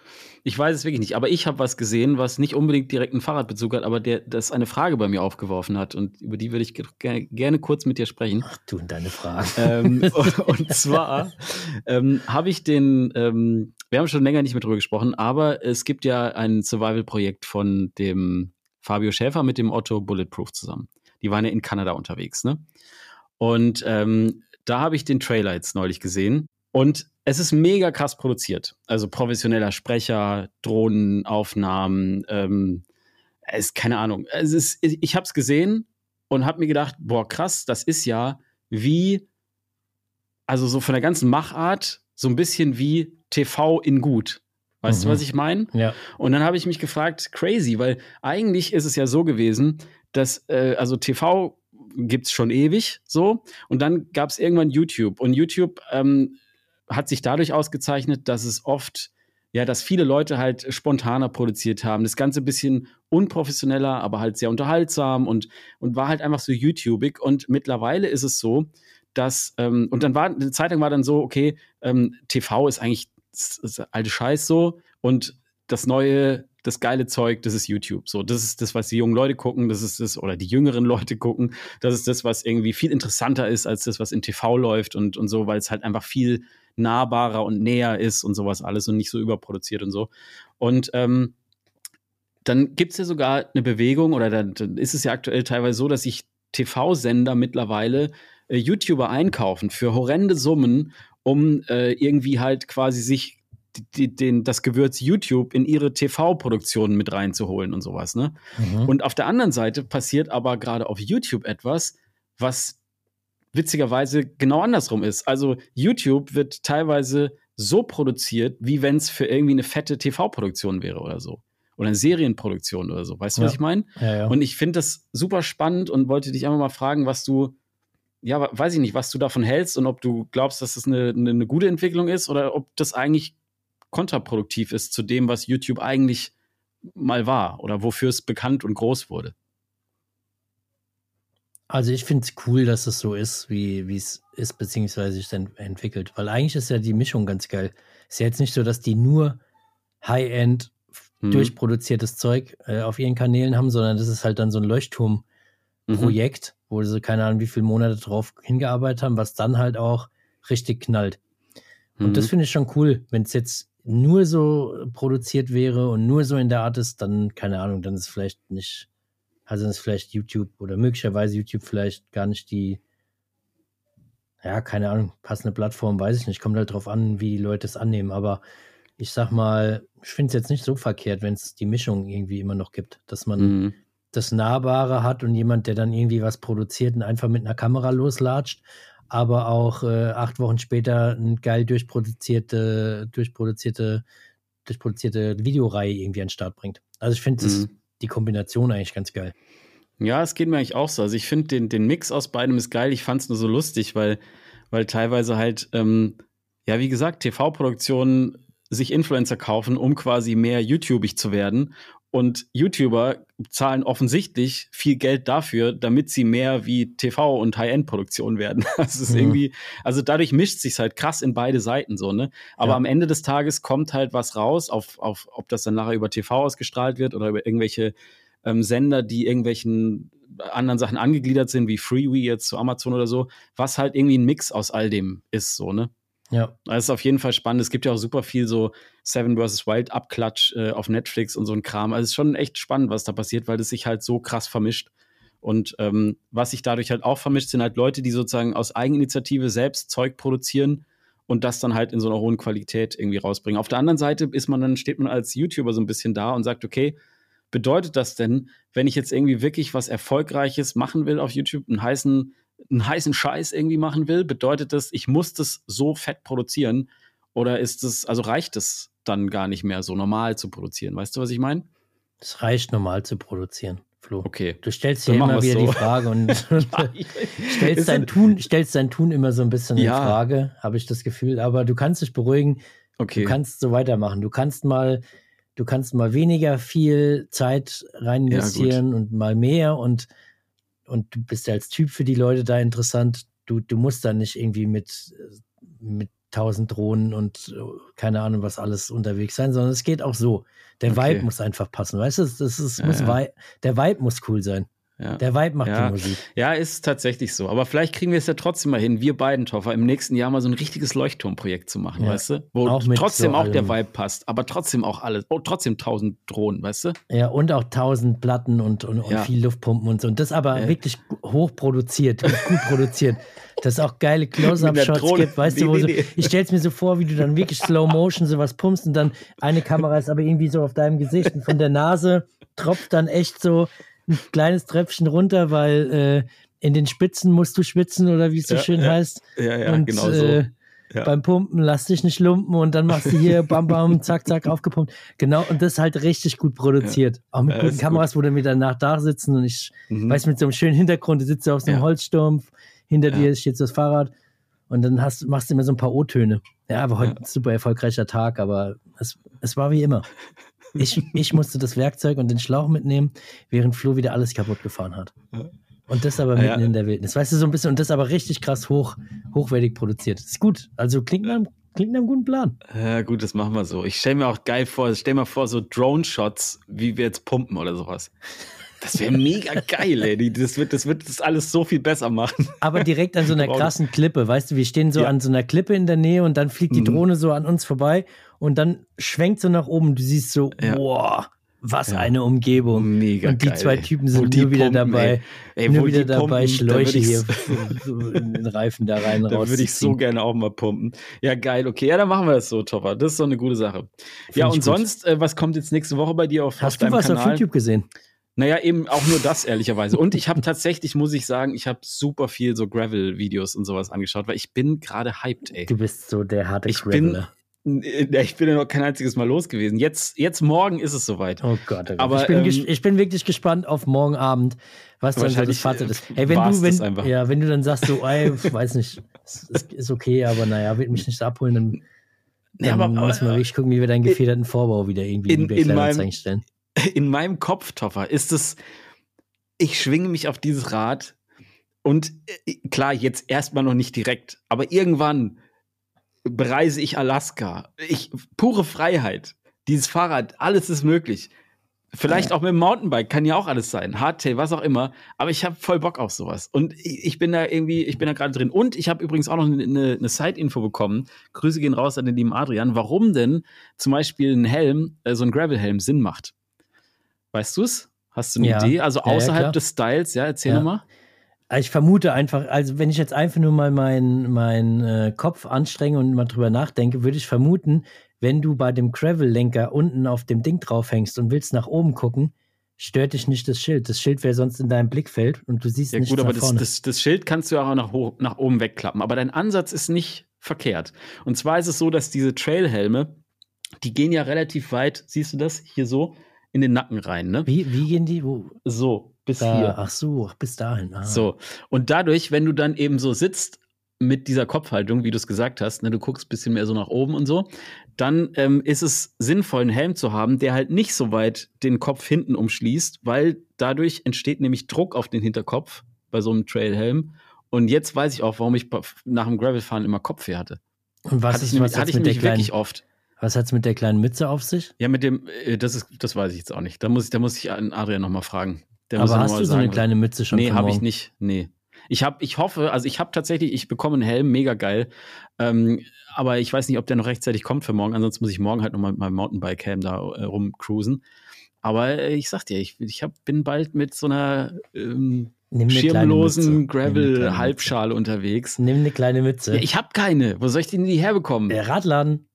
Ich weiß es wirklich nicht. Aber ich habe was gesehen, was nicht unbedingt direkt einen Fahrradbezug hat, aber der, das eine Frage bei mir aufgeworfen hat. Und über die würde ich gerne, gerne kurz mit dir sprechen. Ach du und deine Fragen. ähm, und zwar ähm, habe ich den, ähm, wir haben schon länger nicht mehr drüber gesprochen, aber es gibt ja ein Survival-Projekt von dem Fabio Schäfer mit dem Otto Bulletproof zusammen. Die waren ja in Kanada unterwegs, ne? Und ähm, da habe ich den Trailer jetzt neulich gesehen. Und es ist mega krass produziert. Also professioneller Sprecher, Drohnenaufnahmen, ähm, es ist keine Ahnung. Es ist, ich habe es gesehen und habe mir gedacht, boah, krass, das ist ja wie, also so von der ganzen Machart, so ein bisschen wie TV in gut. Weißt Mhm. du, was ich meine? Ja. Und dann habe ich mich gefragt, crazy, weil eigentlich ist es ja so gewesen, dass, äh, also TV gibt's schon ewig so. Und dann gab's irgendwann YouTube. Und YouTube ähm, hat sich dadurch ausgezeichnet, dass es oft, ja, dass viele Leute halt spontaner produziert haben. Das Ganze ein bisschen unprofessioneller, aber halt sehr unterhaltsam und, und war halt einfach so YouTubig. Und mittlerweile ist es so, dass, ähm, und dann war, eine Zeit lang war dann so, okay, ähm, TV ist eigentlich das, das alte Scheiß so und das neue, das geile Zeug, das ist YouTube. So, das ist das, was die jungen Leute gucken, das ist das, oder die jüngeren Leute gucken, das ist das, was irgendwie viel interessanter ist als das, was in TV läuft und, und so, weil es halt einfach viel nahbarer und näher ist und sowas alles und nicht so überproduziert und so. Und ähm, dann gibt es ja sogar eine Bewegung, oder dann, dann ist es ja aktuell teilweise so, dass sich TV-Sender mittlerweile äh, YouTuber einkaufen für horrende Summen, um äh, irgendwie halt quasi sich die, den, das Gewürz YouTube in ihre TV-Produktionen mit reinzuholen und sowas, ne? Mhm. Und auf der anderen Seite passiert aber gerade auf YouTube etwas, was witzigerweise genau andersrum ist. Also YouTube wird teilweise so produziert, wie wenn es für irgendwie eine fette TV-Produktion wäre oder so. Oder eine Serienproduktion oder so. Weißt du, was Ja. ich meine? ja, ja. Und ich finde das super spannend und wollte dich einfach mal fragen, was du, ja, weiß ich nicht, was du davon hältst und ob du glaubst, dass das eine, eine, eine gute Entwicklung ist oder ob das eigentlich kontraproduktiv ist zu dem, was YouTube eigentlich mal war oder wofür es bekannt und groß wurde. Also ich finde es cool, dass es so ist, wie es ist, beziehungsweise sich dann entwickelt. Weil eigentlich ist ja die Mischung ganz geil. Ist ja jetzt nicht so, dass die nur High-End Mhm. durchproduziertes Zeug äh, auf ihren Kanälen haben, sondern das ist halt dann so ein Leuchtturm-Projekt, Mhm. wo sie keine Ahnung, wie viele Monate drauf hingearbeitet haben, was dann halt auch richtig knallt. Und Mhm. das finde ich schon cool. Wenn es jetzt nur so produziert wäre und nur so in der Art ist, dann, keine Ahnung, dann ist vielleicht nicht, also dann ist vielleicht YouTube oder möglicherweise YouTube vielleicht gar nicht die, ja, keine Ahnung, passende Plattform, weiß ich nicht. Kommt halt drauf an, wie die Leute es annehmen. Aber ich sag mal, ich finde es jetzt nicht so verkehrt, wenn es die Mischung irgendwie immer noch gibt, dass man Mhm. das Nahbare hat und jemand, der dann irgendwie was produziert und einfach mit einer Kamera loslatscht, aber auch äh, acht Wochen später eine geil durchproduzierte, durchproduzierte, durchproduzierte Videoreihe irgendwie an den Start bringt. Also ich finde mhm. die Kombination eigentlich ganz geil. Ja, es geht mir eigentlich auch so. Also ich finde den, den Mix aus beidem ist geil. Ich fand es nur so lustig, weil, weil teilweise halt, ähm, ja, wie gesagt, TV-Produktionen sich Influencer kaufen, um quasi mehr YouTubig zu werden. Und YouTuber zahlen offensichtlich viel Geld dafür, damit sie mehr wie TV- und High-End-Produktion werden. Das ist mhm. irgendwie, also dadurch mischt sich halt krass in beide Seiten so, ne? Aber ja. am Ende des Tages kommt halt was raus, auf, auf, ob das dann nachher über TV ausgestrahlt wird oder über irgendwelche ähm, Sender, die irgendwelchen anderen Sachen angegliedert sind, wie Freewee jetzt zu Amazon oder so, was halt irgendwie ein Mix aus all dem ist, so, ne? Ja. Das ist auf jeden Fall spannend. Es gibt ja auch super viel so Seven vs. Wild Abklatsch äh, auf Netflix und so ein Kram. Also es ist schon echt spannend, was da passiert, weil das sich halt so krass vermischt. Und ähm, was sich dadurch halt auch vermischt, sind halt Leute, die sozusagen aus Eigeninitiative selbst Zeug produzieren und das dann halt in so einer hohen Qualität irgendwie rausbringen. Auf der anderen Seite ist man dann, steht man als YouTuber so ein bisschen da und sagt, okay, bedeutet das denn, wenn ich jetzt irgendwie wirklich was Erfolgreiches machen will auf YouTube, einen heißen einen heißen Scheiß irgendwie machen will, bedeutet das, ich muss das so fett produzieren? Oder ist es, also reicht es dann gar nicht mehr so normal zu produzieren? Weißt du, was ich meine? Es reicht normal zu produzieren. Flo. Okay. Du stellst dir immer wieder so. die Frage und stellst, dein Tun, stellst dein Tun immer so ein bisschen ja. in Frage, habe ich das Gefühl. Aber du kannst dich beruhigen. Okay. Du kannst so weitermachen. Du kannst mal, du kannst mal weniger viel Zeit rein investieren ja, und mal mehr und und du bist ja als Typ für die Leute da interessant. Du, du musst da nicht irgendwie mit, mit tausend Drohnen und äh, keine Ahnung, was alles unterwegs sein, sondern es geht auch so. Der okay. Vibe muss einfach passen, weißt du? Das ist, ja, muss ja. der Vibe muss cool sein. Ja. Der Vibe macht ja. die Musik. Ja, ist tatsächlich so. Aber vielleicht kriegen wir es ja trotzdem mal hin, wir beiden, Toffer, im nächsten Jahr mal so ein richtiges Leuchtturmprojekt zu machen, ja. weißt du? Wo auch trotzdem so auch der Vibe passt, aber trotzdem auch alles, oh, trotzdem tausend Drohnen, weißt du? Ja, und auch tausend Platten und, und, und viel Luftpumpen und so. Und das aber wirklich hoch produziert, gut produziert. Dass es auch geile Close-Up-Shots gibt, weißt nee, du, wo nee, so, nee. ich stell's mir so vor, wie du dann wirklich Slow Motion sowas pumpst und dann eine Kamera ist aber irgendwie so auf deinem Gesicht und von der Nase tropft dann echt so ein kleines Tröpfchen runter, weil äh, in den Spitzen musst du schwitzen oder wie es so ja, schön ja. heißt. Ja, ja, und, genau so. Äh, ja. Beim Pumpen lass dich nicht lumpen und dann machst du hier bam bam zack zack aufgepumpt. Genau und das halt richtig gut produziert. Ja. Auch mit ja, guten Kameras, gut. wo dann wieder danach da sitzen und ich mhm. weiß mit so einem schönen Hintergrund, du sitzt auf so einem Holzstumpf, hinter dir steht so das Fahrrad und dann hast, machst du immer so ein paar O-Töne. Ja, aber heute ein super erfolgreicher Tag, aber es, es war wie immer. Ich, ich musste das Werkzeug und den Schlauch mitnehmen, während Flo wieder alles kaputt gefahren hat. Und das aber mitten ja. in der Wildnis. Weißt du, so ein bisschen, und das aber richtig krass hoch, hochwertig produziert. ist gut. Also klingt nach, klingt nach einem guten Plan. Ja, gut, das machen wir so. Ich stelle mir auch geil vor, stell mir vor, so Drone-Shots, wie wir jetzt pumpen oder sowas. Das wäre mega geil, ey. Das wird, das wird das alles so viel besser machen. Aber direkt an so einer krassen Klippe, weißt du, wir stehen so ja. an so einer Klippe in der Nähe und dann fliegt die mhm. Drohne so an uns vorbei und dann schwenkt sie nach oben. Du siehst so, ja. boah, was ja. eine Umgebung. Mega Und die geil, zwei Typen sind nur wieder Pumpen, dabei. Ey. Ey, nur wieder dabei, Schläuche hier in den Reifen da rein Da würde ich so gerne auch mal pumpen. Ja, geil. Okay, ja, dann machen wir das so, Topper. Das ist so eine gute Sache. Find ja, und sonst, äh, was kommt jetzt nächste Woche bei dir auf, Hast auf du was Kanal? auf YouTube gesehen? Naja, eben auch nur das, ehrlicherweise. Und ich habe tatsächlich, muss ich sagen, ich habe super viel so Gravel-Videos und sowas angeschaut, weil ich bin gerade hyped, ey. Du bist so der harte ich Graveler. Bin, ich bin ja noch kein einziges Mal los gewesen. Jetzt, jetzt morgen ist es soweit. Oh Gott, oh Gott. Aber, ich, bin ähm, ich bin wirklich gespannt auf morgen Abend, was dann so das Fazit ist. Hey, wenn du, wenn, ja, wenn du dann sagst, so, ey, weiß nicht, ist, ist okay, aber naja, wird mich nicht abholen, dann, dann ja, aber, müssen wir wirklich gucken, wie wir deinen gefederten Vorbau wieder irgendwie in, in, in meinem, stellen in meinem Kopf, Toffer, ist es, ich schwinge mich auf dieses Rad und äh, klar, jetzt erstmal noch nicht direkt, aber irgendwann bereise ich Alaska. Ich, pure Freiheit. Dieses Fahrrad, alles ist möglich. Vielleicht auch mit dem Mountainbike, kann ja auch alles sein. Hardtail, was auch immer. Aber ich habe voll Bock auf sowas. Und ich bin da irgendwie, ich bin da gerade drin. Und ich habe übrigens auch noch eine, eine Side-Info bekommen. Grüße gehen raus an den lieben Adrian. Warum denn zum Beispiel ein Helm, äh, so ein Gravel-Helm Sinn macht. Weißt du es? Hast du eine ja. Idee? Also außerhalb ja, des Styles, ja, erzähl ja. mal. Ich vermute einfach, also wenn ich jetzt einfach nur mal meinen mein, äh, Kopf anstrenge und mal drüber nachdenke, würde ich vermuten, wenn du bei dem Gravel-Lenker unten auf dem Ding draufhängst und willst nach oben gucken, stört dich nicht das Schild. Das Schild wäre sonst in deinem Blickfeld und du siehst Ja nicht gut, aber nach das, vorne. das, das Schild kannst du ja auch nach, hoch, nach oben wegklappen. Aber dein Ansatz ist nicht verkehrt. Und zwar ist es so, dass diese Trailhelme, die gehen ja relativ weit, siehst du das? Hier so in den Nacken rein, ne? wie, wie gehen die? Wo? So, bis Da, hier. ach so, ach, bis dahin. Ah. So. Und dadurch, wenn du dann eben so sitzt mit dieser Kopfhaltung, wie du es gesagt hast, ne, du guckst ein bisschen mehr so nach oben und so, dann ähm, ist es sinnvoll, einen Helm zu haben, der halt nicht so weit den Kopf hinten umschließt, weil dadurch entsteht nämlich Druck auf den Hinterkopf bei so einem Trailhelm. Und jetzt weiß ich auch, warum ich nach dem Gravelfahren immer Kopfweh hatte. Und was hatte ist ich nämlich, was hatte ich nämlich wirklich oft. Was hat's mit der kleinen Mütze auf sich? Ja, mit dem, äh, das ist, das weiß ich jetzt auch nicht. Da muss ich, da muss ich an Adrian nochmal fragen. Der Aber hast noch du so eine kleine Mütze schon Nee, habe ich nicht. Nee. Ich habe, ich hoffe, also ich habe tatsächlich, ich bekomme einen Helm, mega geil. Ähm, aber ich weiß nicht, ob der noch rechtzeitig kommt für morgen. Ansonsten muss ich morgen halt nochmal mit meinem Mountainbike-Helm da äh, rumcruisen. Aber äh, ich sag dir, ich, ich hab, bin bald mit so einer ähm, schirmlosen. Gravel-Halbschale unterwegs. Nimm eine kleine Mütze. Ja, ich habe keine. Wo soll ich denn die herbekommen? der Radladen.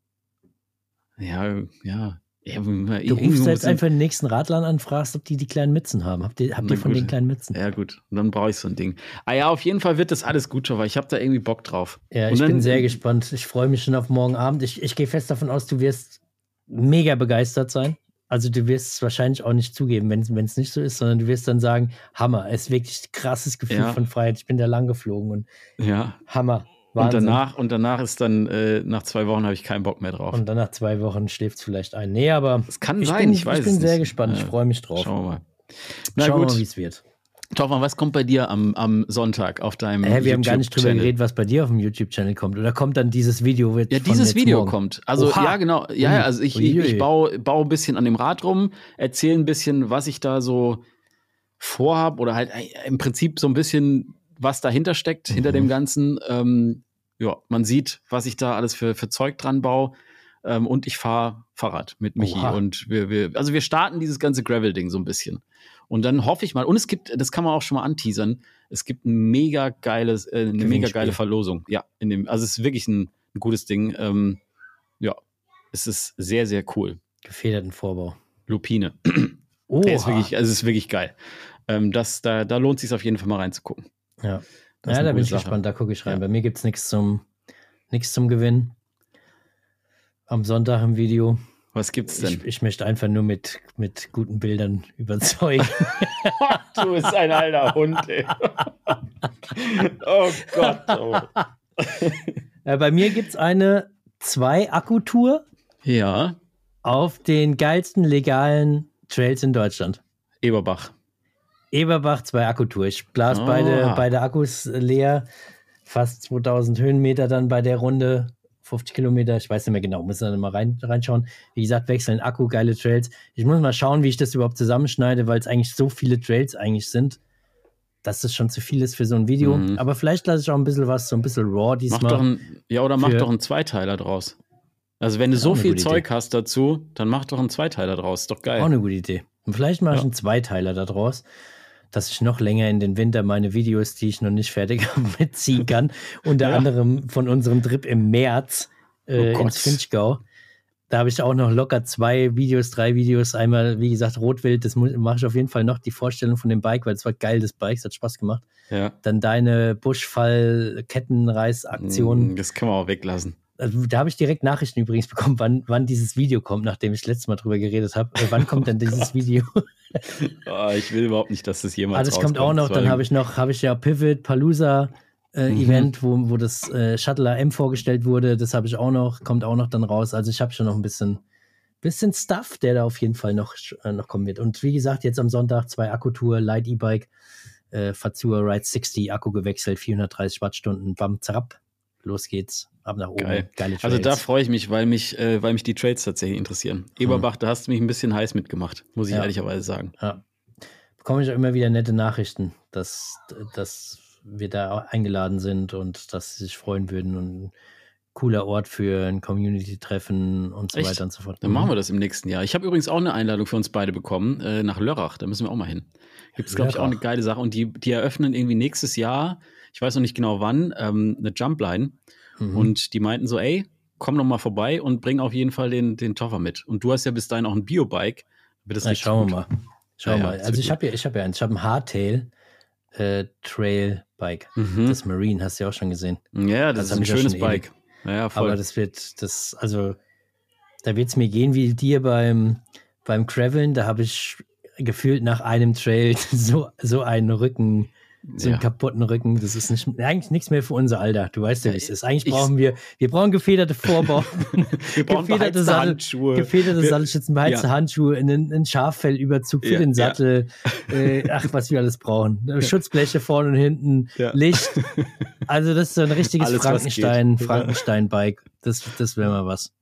Ja, ja. ja Du rufst jetzt einfach den nächsten Radladen an, fragst, ob die die kleinen Mützen haben. Habt ihr, habt ihr von gut. den kleinen Mützen? Ja, gut. Und dann brauche ich so ein Ding. Ah ja, auf jeden Fall wird das alles gut, weil ich habe da irgendwie Bock drauf. Ja, Und ich dann- bin sehr gespannt. Ich freue mich schon auf morgen Abend. Ich, ich gehe fest davon aus, du wirst mega begeistert sein. Also du wirst es wahrscheinlich auch nicht zugeben, wenn es nicht so ist, sondern du wirst dann sagen, Hammer, es ist wirklich ein krasses Gefühl Ja. von Freiheit. Ich bin da lang geflogen und Ja. Hammer. Und Wahnsinn. danach, und danach ist dann, äh, nach zwei Wochen habe ich keinen Bock mehr drauf. Und dann nach zwei Wochen schläft es vielleicht ein. Nee, aber Das kann ich sein, bin, ich weiß ich bin es sehr nicht. gespannt. Ich freue mich drauf. Schauen wir mal. Na Schauen wir gut, mal, wie es wird. Toffmann, was kommt bei dir am, am Sonntag auf deinem Hä, wir haben gar nicht drüber geredet, was bei dir auf dem YouTube-Channel kommt. Oder kommt dann dieses Video? Ja, dieses Video morgen? kommt. Also Oha. ja, genau. Ja, ja, also ich, ich, ich baue, baue ein bisschen an dem Rad rum, erzähle ein bisschen, was ich da so vorhab oder halt äh, im Prinzip so ein bisschen, was dahinter steckt, hinter Mhm. dem Ganzen. Ähm, ja, man sieht, was ich da alles für, für Zeug dran baue. Ähm, und ich fahre Fahrrad mit Michi. Oha. Und wir, wir, also wir starten dieses ganze Gravel-Ding so ein bisschen. Und dann hoffe ich mal, und es gibt, das kann man auch schon mal anteasern, es gibt ein mega geiles, äh, eine mega Gewinnspiel. geile Verlosung. Ja, in dem, also es ist wirklich ein, ein gutes Ding. Ähm, ja, es ist sehr, sehr cool. Gefederten Vorbau. Lupine. Oh, Er ist wirklich, also es ist wirklich geil. Ähm, das, da, da lohnt es sich auf jeden Fall mal reinzugucken. Ja. Ja, da bin ich Sache. gespannt. Da gucke ich rein. Ja. Bei mir gibt es nichts zum, nichts zum Gewinnen. Am Sonntag im Video. Was gibt's denn? Ich, ich möchte einfach nur mit, mit guten Bildern überzeugen. du bist ein alter Hund, ey. oh Gott. Oh. äh, bei mir gibt es eine Zwei-Akku-Tour Ja, auf den geilsten legalen Trails in Deutschland. Eberbach. Eberbach, zwei Akkutour. Ich blas Oh. beide, beide Akkus leer. Fast 2000 Höhenmeter dann bei der Runde. 50 Kilometer, ich weiß nicht mehr genau, muss dann mal rein, reinschauen. Wie gesagt, wechseln Akku, geile Trails. Ich muss mal schauen, wie ich das überhaupt zusammenschneide, weil es eigentlich so viele Trails eigentlich sind, dass das schon zu viel ist für so ein Video. Mhm. Aber vielleicht lasse ich auch ein bisschen was, so ein bisschen raw Mach diesmal. doch ein, ja, oder mach doch einen Zweiteiler draus. Also wenn du so viel Zeug hast dazu, dann mach doch einen Zweiteiler draus. Ist doch geil. Auch eine gute Idee. Und vielleicht mache ich Ja. einen Zweiteiler daraus, dass ich noch länger in den Winter meine Videos, die ich noch nicht fertig habe, mitziehen kann. Unter Ja. anderem von unserem Trip im März äh, Oh ins Finchgau. Da habe ich auch noch locker zwei Videos, drei Videos. Einmal, wie gesagt, Rotwild, das mache ich auf jeden Fall noch, die Vorstellung von dem Bike, weil es war geil, das Bike, es hat Spaß gemacht. Ja. Dann deine Buschfall-Kettenreißaktion. Mm, Das kann man auch weglassen. Also, da habe ich direkt Nachrichten übrigens bekommen, wann, wann dieses Video kommt, nachdem ich letztes Mal drüber geredet habe. Äh, wann kommt denn dieses Video? Ah, ich will überhaupt nicht, dass das jemals Ah, das kommt auch noch. Dann habe ich noch, habe ich ja Pivot Palooza äh, Mhm. Event, wo, wo das äh, Shuttle AM vorgestellt wurde. Das habe ich auch noch, kommt auch noch dann raus. Also ich habe schon noch ein bisschen, bisschen Stuff, der da auf jeden Fall noch, äh, noch kommen wird. Und wie gesagt, jetzt am Sonntag zwei Akkutour, Light E-Bike, äh, Fazua Ride 60, Akku gewechselt, 430 Wattstunden, bam, zerab. Los geht's, ab nach oben. Geil. Geile Also da freue ich mich, weil mich, äh, weil mich die Trades tatsächlich interessieren. Eberbach, da hast du mich ein bisschen heiß mitgemacht, muss ich Ja. ehrlicherweise sagen. Ja. Bekomme ich auch immer wieder nette Nachrichten, dass, dass wir da eingeladen sind und dass sie sich freuen würden und ein cooler Ort für ein Community-Treffen und so Echt? weiter und so fort. Dann machen wir das im nächsten Jahr. Ich habe übrigens auch eine Einladung für uns beide bekommen, äh, nach Lörrach. Da müssen wir auch mal hin. Gibt es, glaube ich, auch eine geile Sache. Und die, die eröffnen irgendwie nächstes Jahr, ich weiß noch nicht genau wann, ähm, eine Jumpline. Mhm. Und die meinten so, ey, komm noch mal vorbei und bring auf jeden Fall den, den Toffer mit. Und du hast ja bis dahin auch ein Biobike. Wird das richtig schauen wir mal. Schau Ja, ja, mal. Also ich habe ja, ich habe ja eins. Ich habe ein Hardtail äh, Trail Bike. Mhm. Das Marine hast du ja auch schon gesehen. Ja, das Das ist hab ein ja schönes Bike. Ja, voll. Aber das wird, das, also, da wird es mir gehen wie dir beim, beim Graveln. Da habe ich gefühlt nach einem Trail so, so einen Rücken, so einen Ja. kaputten Rücken. Das ist nicht, eigentlich nichts mehr für unser Alter. Du weißt ja, wie es ist. Eigentlich ich- brauchen wir, wir brauchen gefederte Vorbau, wir brauchen gefederte Sattel- Handschuhe. gefederte Wir- Sattelstützen, beheizte ja. Handschuhe, einen, einen Schaffellüberzug für Ja, den. Sattel. Äh, ach, was wir alles brauchen. Schutzbleche vorne und hinten. Licht. Also, das ist so ein richtiges Alles, Frankenstein. Frankenstein-Bike. Das, das wäre mal was.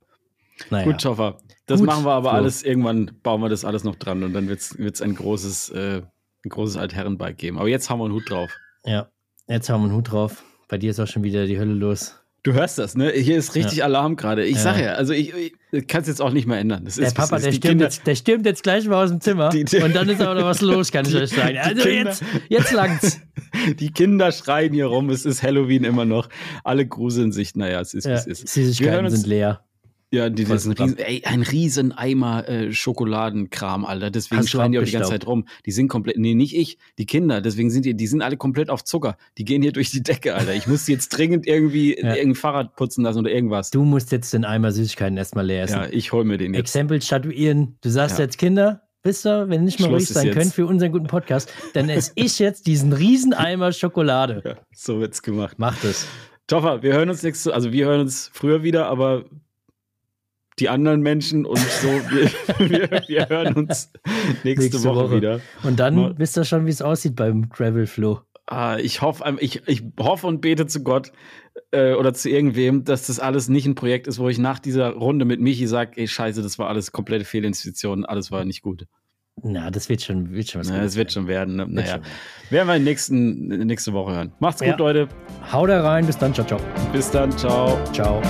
Naja. Gut, Schoffer. Das Gut, machen wir aber Flo. alles, irgendwann bauen wir das alles noch dran und dann wird es ein großes, äh, ein großes Altherrenbike geben. Aber jetzt haben wir einen Hut drauf. Ja, jetzt haben wir einen Hut drauf. Bei dir ist auch schon wieder die Hölle los. Du hörst das, ne? Hier ist richtig Alarm gerade. Ich Ja. sag ja, also ich, ich kann es jetzt auch nicht mehr ändern. Das Der ist, Papa, der die stürmt, jetzt, der stürmt jetzt gleich mal aus dem Zimmer. Die- die- und dann ist aber noch was los, kann ich euch sagen. Also Kinder- jetzt, jetzt langt's. die Kinder schreien hier rum. Es ist Halloween immer noch. Alle gruseln sich. Naja, es ist, Ja, es ist. Wir hören Süßigkeiten uns- sind leer. Ja, die, das ist ein Voll riesen, ey, ein riesen Eimer äh, Schokoladenkram, Alter. Deswegen Hast du schreien die auch die ganze? Zeit rum. Die sind komplett, nee, nicht ich, die Kinder. Deswegen sind die, die sind alle komplett auf Zucker. Die gehen hier durch die Decke, Alter. Ich muss jetzt dringend irgendwie Ja. irgendein Fahrrad putzen lassen oder irgendwas. Du musst jetzt den Eimer Süßigkeiten erstmal leer essen. ja, ich hol mir den jetzt. Exempel statuieren. Du sagst Ja. jetzt, Kinder, wisst ihr, wenn ihr nicht mal ruhig sein jetzt. könnt für unseren guten Podcast, dann esse ich jetzt diesen riesen Eimer Schokolade. Ja, so wird's gemacht. Macht es. Toffer, wir hören uns nächste, also wir hören uns früher wieder, aber die anderen Menschen und so, wir, wir, wir hören uns nächste, Nächste Woche, Woche. wieder. Und dann Mal- wisst ihr schon, wie es aussieht beim Gravel Flow. Ah, ich hoffe, ich, ich hoffe und bete zu Gott äh, oder zu irgendwem, dass das alles nicht ein Projekt ist, wo ich nach dieser Runde mit Michi sage, ey Scheiße, das war alles komplette Fehlinvestitionen, alles war nicht gut. Na, das wird schon, wird schon was Gutes es wird schon werden. Ne? Naja, werden wir nächsten, nächste Woche hören. Macht's gut, Ja. Leute. Hau da rein, bis dann, ciao, ciao. Bis dann. Ciao. Ciao.